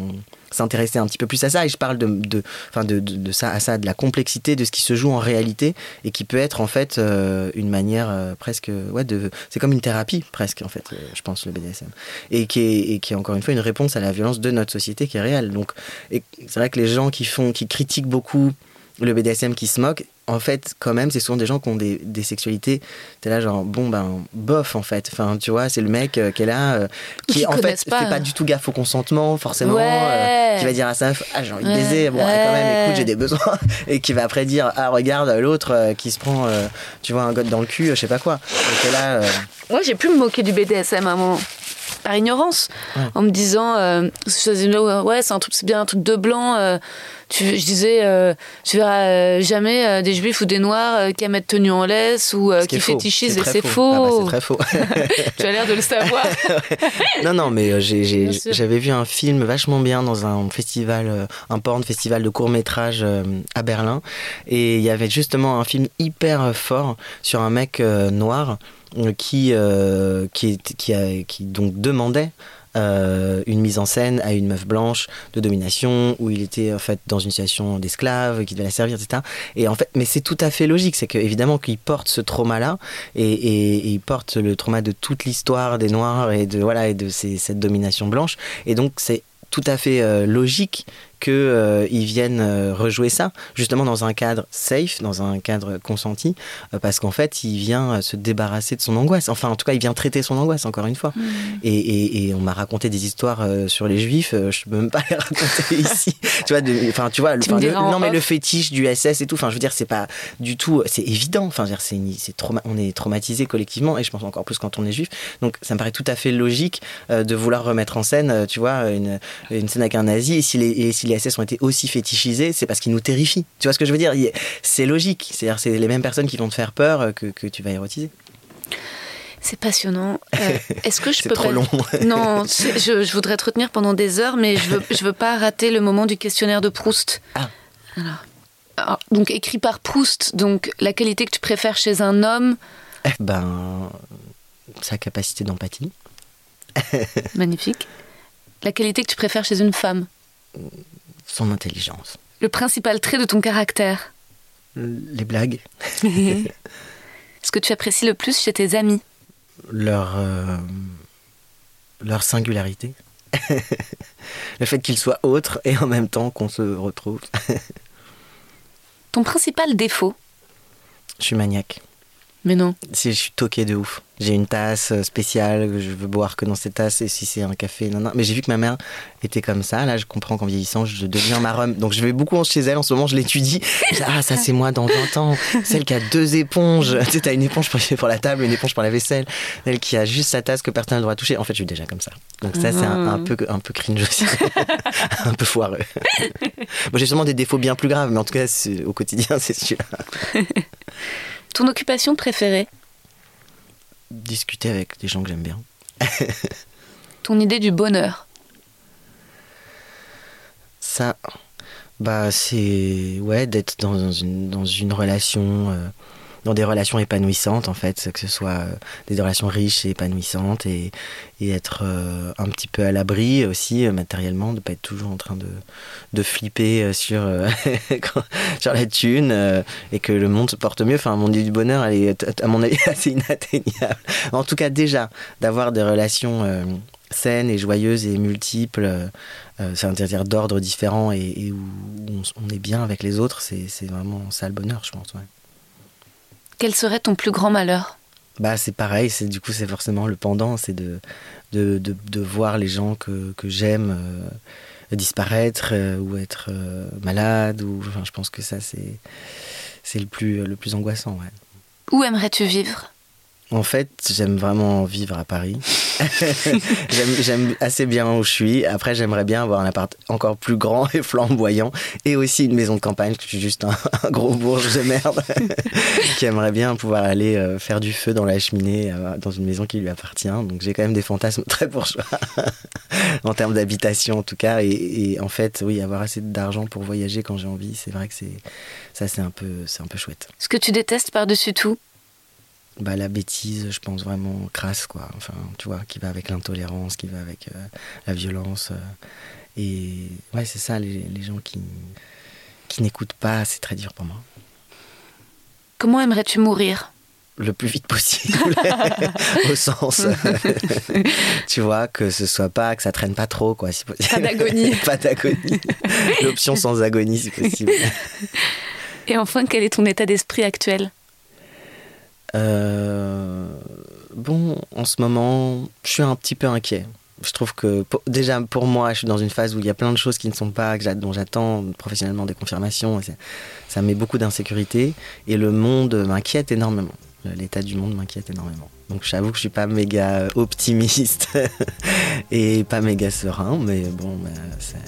s'intéresser un petit peu plus à ça. Et je parle de, de, de, de, ça à ça de la complexité de ce qui se joue en réalité et qui peut être en fait euh, une manière euh, presque ouais de c'est comme une thérapie presque en fait euh, je pense le BDSM et qui est et qui est encore une fois une réponse à la violence de notre société qui est réelle. Donc c'est vrai que les gens qui font qui critiquent beaucoup le BDSM qui se moque en fait quand même c'est souvent des gens qui ont des, des sexualités t'es là genre bon ben bof en fait enfin tu vois c'est le mec euh, qui est là euh, qui Qui en fait pas. fait pas du tout gaffe au consentement forcément Ouais. euh, qui va dire à sa ah j'ai envie de baiser bon ouais, quand même écoute j'ai des besoins <laughs> et qui va après dire ah regarde l'autre qui se prend tu vois un god dans le cul je sais pas quoi et là Moi, j'ai pu me moquer du BDSM à un moment. Par ignorance, Ouais. en me disant, euh, ouais, c'est un truc, c'est bien un truc de blanc. euh, tu, je disais, euh, tu verras jamais des juifs ou des noirs qui aiment être tenus en laisse ou qui qui fétichisent. C'est Et c'est faux. Ah bah, c'est très faux <laughs> tu as l'air de le savoir. <laughs> non, non, mais j'ai- j'avais vu un film vachement bien dans un festival, un porn festival de court métrage à Berlin. Et il y avait justement un film hyper fort sur un mec noir qui, euh, qui, est- qui, qui donc demandait euh, une mise en scène à une meuf blanche de domination où il était en fait dans une situation d'esclave qui devait la servir etc et en fait mais c'est tout à fait logique c'est que évidemment qu'il porte ce trauma là et, il porte le trauma de toute l'histoire des noirs et de voilà et de cette domination blanche. Et donc c'est tout à fait euh, logique qu'ils viennent euh, rejouer ça, justement dans un cadre safe, dans un cadre consenti, euh, parce qu'en fait, il vient euh, se débarrasser de son angoisse. Enfin, en tout cas, il vient traiter son angoisse, encore une fois. Et, et- et on m'a raconté des histoires euh, sur les juifs, euh, je peux même pas <laughs> les raconter ici. <laughs> tu vois, enfin, tu vois, le, Tu non, mais le fétiche du SS et tout, enfin, je veux dire, c'est pas du tout, c'est évident. Enfin, c'est, c'est trauma- on est traumatisé collectivement, et je pense encore plus quand on est juif. Donc, ça me paraît tout à fait logique euh, de vouloir remettre en scène, euh, tu vois, une, une scène avec un nazi. Et si les, et si les SS ont été aussi fétichisés, c'est parce qu'ils nous terrifient. Tu vois ce que je veux dire? C'est logique. C'est-à-dire, c'est les mêmes personnes qui vont te faire peur euh, que, que tu vas érotiser. C'est passionnant. Euh, <laughs> Est-ce que je C'est peux trop pas- long. Non, <laughs> je, je voudrais te retenir pendant des heures, mais je veux, je veux pas rater le moment du questionnaire de Proust. Ah. Alors, alors, donc écrit par Proust. Donc la qualité que tu préfères chez un homme, Ben, sa capacité d'empathie. <laughs> magnifique. La qualité que tu préfères chez une femme. Son intelligence. Le principal trait de ton caractère. Les blagues, <laughs> Ce que tu apprécies le plus chez tes amis. leur, euh, leur singularité. <laughs> le fait qu'ils soient autres et en même temps qu'on se retrouve. <laughs> Ton principal défaut. Je suis maniaque. Mais non. Si je suis toqué de ouf. J'ai une tasse euh, spéciale, que je veux boire que dans cette tasse, et si c'est un café, non, non. Mais j'ai vu que ma mère était comme ça. Là, je comprends qu'en vieillissant, je deviens marrum. Donc je vais beaucoup chez elle. En ce moment, je l'étudie. Ah, ça, c'est moi dans 20 ans. Celle qui a deux éponges. <laughs> Tu sais, t'as une éponge pour, la table, une éponge pour la vaisselle. Celle qui a juste sa tasse que personne n'a le droit de toucher. En fait, je suis déjà comme ça. Donc ça, c'est un, un peu, un peu cringe aussi. <laughs> un peu foireux. Bon, j'ai sûrement des défauts bien plus graves, mais en tout cas, au quotidien, c'est sûr. <laughs> Ton occupation préférée. Discuter avec des gens que j'aime bien. <laughs> Ton idée du bonheur. Ça, bah c'est ouais d'être dans une dans une relation, euh, des relations épanouissantes en fait, que ce soit euh, des relations riches et épanouissantes et, être euh, un petit peu à l'abri aussi euh, matériellement, de pas être toujours en train de flipper sur <laughs> sur la thune et que le monde se porte mieux. Enfin, mon idée du bonheur, elle est à mon avis <laughs> assez inatteignable. En tout cas, déjà d'avoir des relations saines et joyeuses et multiples. euh, c'est-à-dire d'ordre différent et, où on, est bien avec les autres, c'est vraiment ça le bonheur, je pense. Quel serait ton plus grand malheur? Bah c'est pareil, c'est du coup c'est forcément le pendant, c'est de, de, de, de voir les gens que, que j'aime euh, disparaître euh, ou être euh, malade ou enfin je pense que ça c'est c'est le plus, le plus angoissant. Ouais. Où aimerais-tu vivre? En fait, j'aime vraiment vivre à Paris. <laughs> j'aime assez bien où je suis. Après, j'aimerais bien avoir un appart encore plus grand et flamboyant. Et aussi une maison de campagne, je suis juste <laughs> un, gros bourge de merde. <laughs> qui aimerait bien pouvoir aller euh, faire du feu dans la cheminée, euh, dans une maison qui lui appartient. Donc j'ai quand même des fantasmes très bourgeois. en termes d'habitation, en tout cas. Et, en fait, oui, avoir assez d'argent pour voyager quand j'ai envie, c'est vrai que c'est ça, c'est un, un peu chouette. Ce que tu détestes par-dessus tout bah, la bêtise, je pense vraiment crasse, quoi. Enfin, tu vois, qui va avec l'intolérance, qui va avec euh, la violence. Euh. et ouais, c'est ça, les, les, gens qui, qui n'écoutent pas, c'est très dur pour moi. Comment aimerais-tu mourir? Le plus vite possible, <laughs> au sens, <laughs> tu vois, que ce soit pas, que ça traîne pas trop, quoi. Si pas d'agonie. <laughs> pas d'agonie. L'option sans agonie, si possible. Et enfin, quel est ton état d'esprit actuel? Euh, bon, en ce moment, je suis un petit peu inquiet. Je trouve que déjà pour moi, je suis dans une phase où il y a plein de choses qui ne sont pas, dont j'attends professionnellement des confirmations. ça met beaucoup d'insécurité et le monde m'inquiète énormément. L'état du monde m'inquiète énormément. Donc j'avoue que je suis pas méga optimiste <laughs> et pas méga serein, mais bon, bah, ça,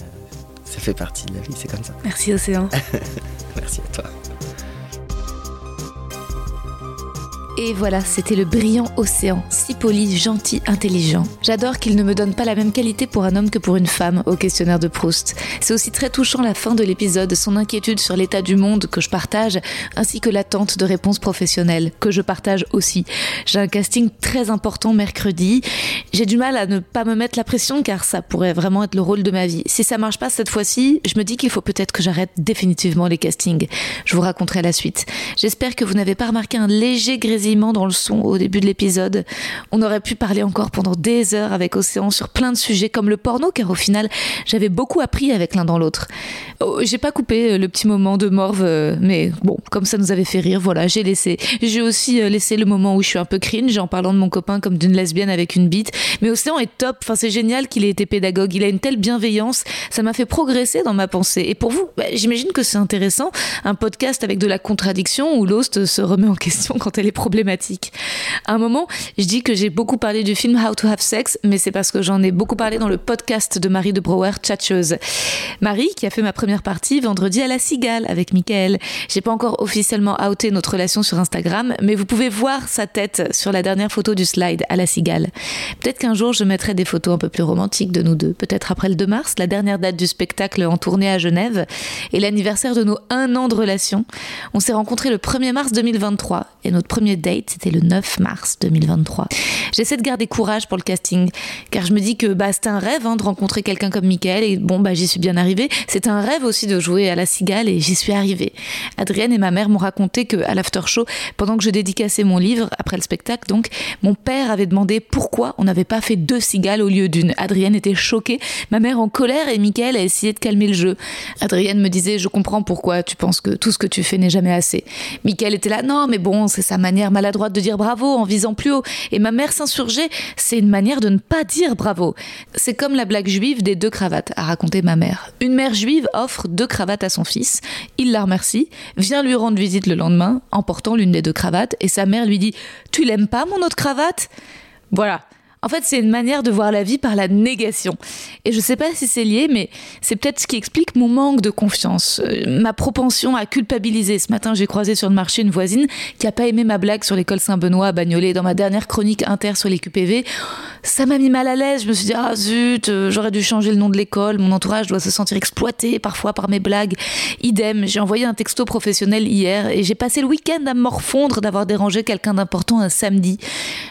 ça fait partie de la vie, c'est comme ça. Merci Océan. <laughs> Merci à toi. Et voilà, c'était le brillant océan, si poli, gentil, intelligent. J'adore qu'il ne me donne pas la même qualité pour un homme que pour une femme au questionnaire de Proust. C'est aussi très touchant la fin de l'épisode, son inquiétude sur l'état du monde que je partage, ainsi que l'attente de réponses professionnelles que je partage aussi. J'ai un casting très important mercredi. J'ai du mal à ne pas me mettre la pression car ça pourrait vraiment être le rôle de ma vie. Si ça marche pas cette fois-ci, je me dis qu'il faut peut-être que j'arrête définitivement les castings. Je vous raconterai la suite. J'espère que vous n'avez pas remarqué un léger dans le son au début de l'épisode. On aurait pu parler encore pendant des heures avec Océan sur plein de sujets comme le porno, car au final, j'avais beaucoup appris avec l'un dans l'autre. Oh, j'ai pas coupé euh, le petit moment de morve, euh, mais bon, comme ça nous avait fait rire, voilà, j'ai laissé. J'ai aussi euh, laissé le moment où je suis un peu cringe en parlant de mon copain comme d'une lesbienne avec une bite. Mais Océan est top, enfin c'est génial qu'il ait été pédagogue, il a une telle bienveillance, ça m'a fait progresser dans ma pensée. Et pour vous, bah, j'imagine que c'est intéressant, un podcast avec de la contradiction où l'host se remet en question quand elle est à un moment, je dis que j'ai beaucoup parlé du film How to Have Sex, mais c'est parce que j'en ai beaucoup parlé dans le podcast de Marie de Brouwer, Tchatcheuse. Marie, qui a fait ma première partie vendredi à la Cigale avec Michael. J'ai pas encore officiellement outé notre relation sur Instagram, mais vous pouvez voir sa tête sur la dernière photo du slide à la Cigale. Peut-être qu'un jour je mettrai des photos un peu plus romantiques de nous deux. Peut-être après le 2 mars, la dernière date du spectacle en tournée à Genève et l'anniversaire de nos un an de relation. On s'est rencontrés le 1er mars 2023 et notre premier date c'était le 9 mars 2023. J'essaie de garder courage pour le casting, car je me dis que bah, c'était un rêve hein, de rencontrer quelqu'un comme Michael, et bon, bah, j'y suis bien arrivée. C'est un rêve aussi de jouer à la cigale, et j'y suis arrivée. Adrienne et ma mère m'ont raconté qu'à l'after show, pendant que je dédicassais mon livre, après le spectacle, donc, mon père avait demandé pourquoi on n'avait pas fait deux cigales au lieu d'une. Adrienne était choquée, ma mère en colère, et Michael a essayé de calmer le jeu. Adrienne me disait, je comprends pourquoi tu penses que tout ce que tu fais n'est jamais assez. Michael était là, non, mais bon, c'est sa manière maladroite de dire bravo en visant plus haut. Et ma mère s'insurgeait. C'est une manière de ne pas dire bravo. C'est comme la blague juive des deux cravates, a raconté ma mère. Une mère juive offre deux cravates à son fils. Il la remercie, vient lui rendre visite le lendemain en portant l'une des deux cravates. Et sa mère lui dit Tu l'aimes pas, mon autre cravate? Voilà. En fait, c'est une manière de voir la vie par la négation. Et je sais pas si c'est lié, mais c'est peut-être ce qui explique mon manque de confiance, euh, ma propension à culpabiliser. Ce matin, j'ai croisé sur le marché une voisine qui a pas aimé ma blague sur l'école Saint-Benoît à Bagnolet dans ma dernière chronique inter sur les QPV. Ça m'a mis mal à l'aise. Je me suis dit, ah zut, euh, j'aurais dû changer le nom de l'école. Mon entourage doit se sentir exploité parfois par mes blagues. Idem, j'ai envoyé un texto professionnel hier et j'ai passé le week-end à morfondre d'avoir dérangé quelqu'un d'important un samedi.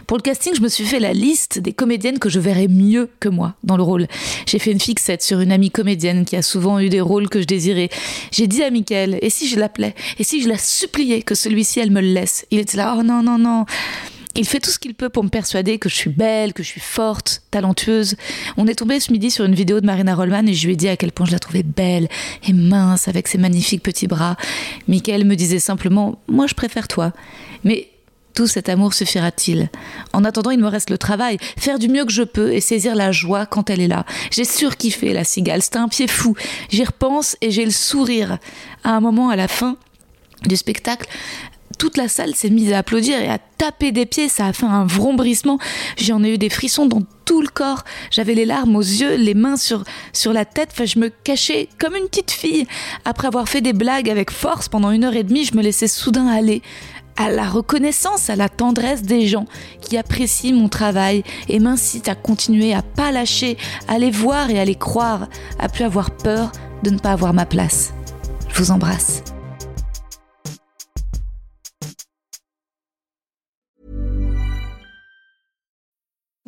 Pour le casting, je me suis fait la liste des comédiennes que je verrais mieux que moi dans le rôle. J'ai fait une fixette sur une amie comédienne qui a souvent eu des rôles que je désirais. J'ai dit à Mickaël, et si je l'appelais? Et si je la suppliais que celui-ci, elle me le laisse? Il était là, oh non, non, non. Il fait tout ce qu'il peut pour me persuader que je suis belle, que je suis forte, talentueuse. On est tombé ce midi sur une vidéo de Marina Rollman et je lui ai dit à quel point je la trouvais belle et mince avec ses magnifiques petits bras. Michael me disait simplement Moi, je préfère toi. Mais tout cet amour suffira-t-il En attendant, il me reste le travail, faire du mieux que je peux et saisir la joie quand elle est là. J'ai surkiffé la cigale, c'était un pied fou. J'y repense et j'ai le sourire. À un moment, à la fin, du spectacle, toute la salle s'est mise à applaudir et à taper des pieds. Ça a fait un vrombrissement. J'en ai eu des frissons dans tout le corps. J'avais les larmes aux yeux, les mains sur, sur la tête. Enfin, je me cachais comme une petite fille. Après avoir fait des blagues avec force pendant une heure et demie, je me laissais soudain aller à la reconnaissance, à la tendresse des gens qui apprécient mon travail et m'incitent à continuer à pas lâcher, à les voir et à les croire, à plus avoir peur de ne pas avoir ma place. Je vous embrasse.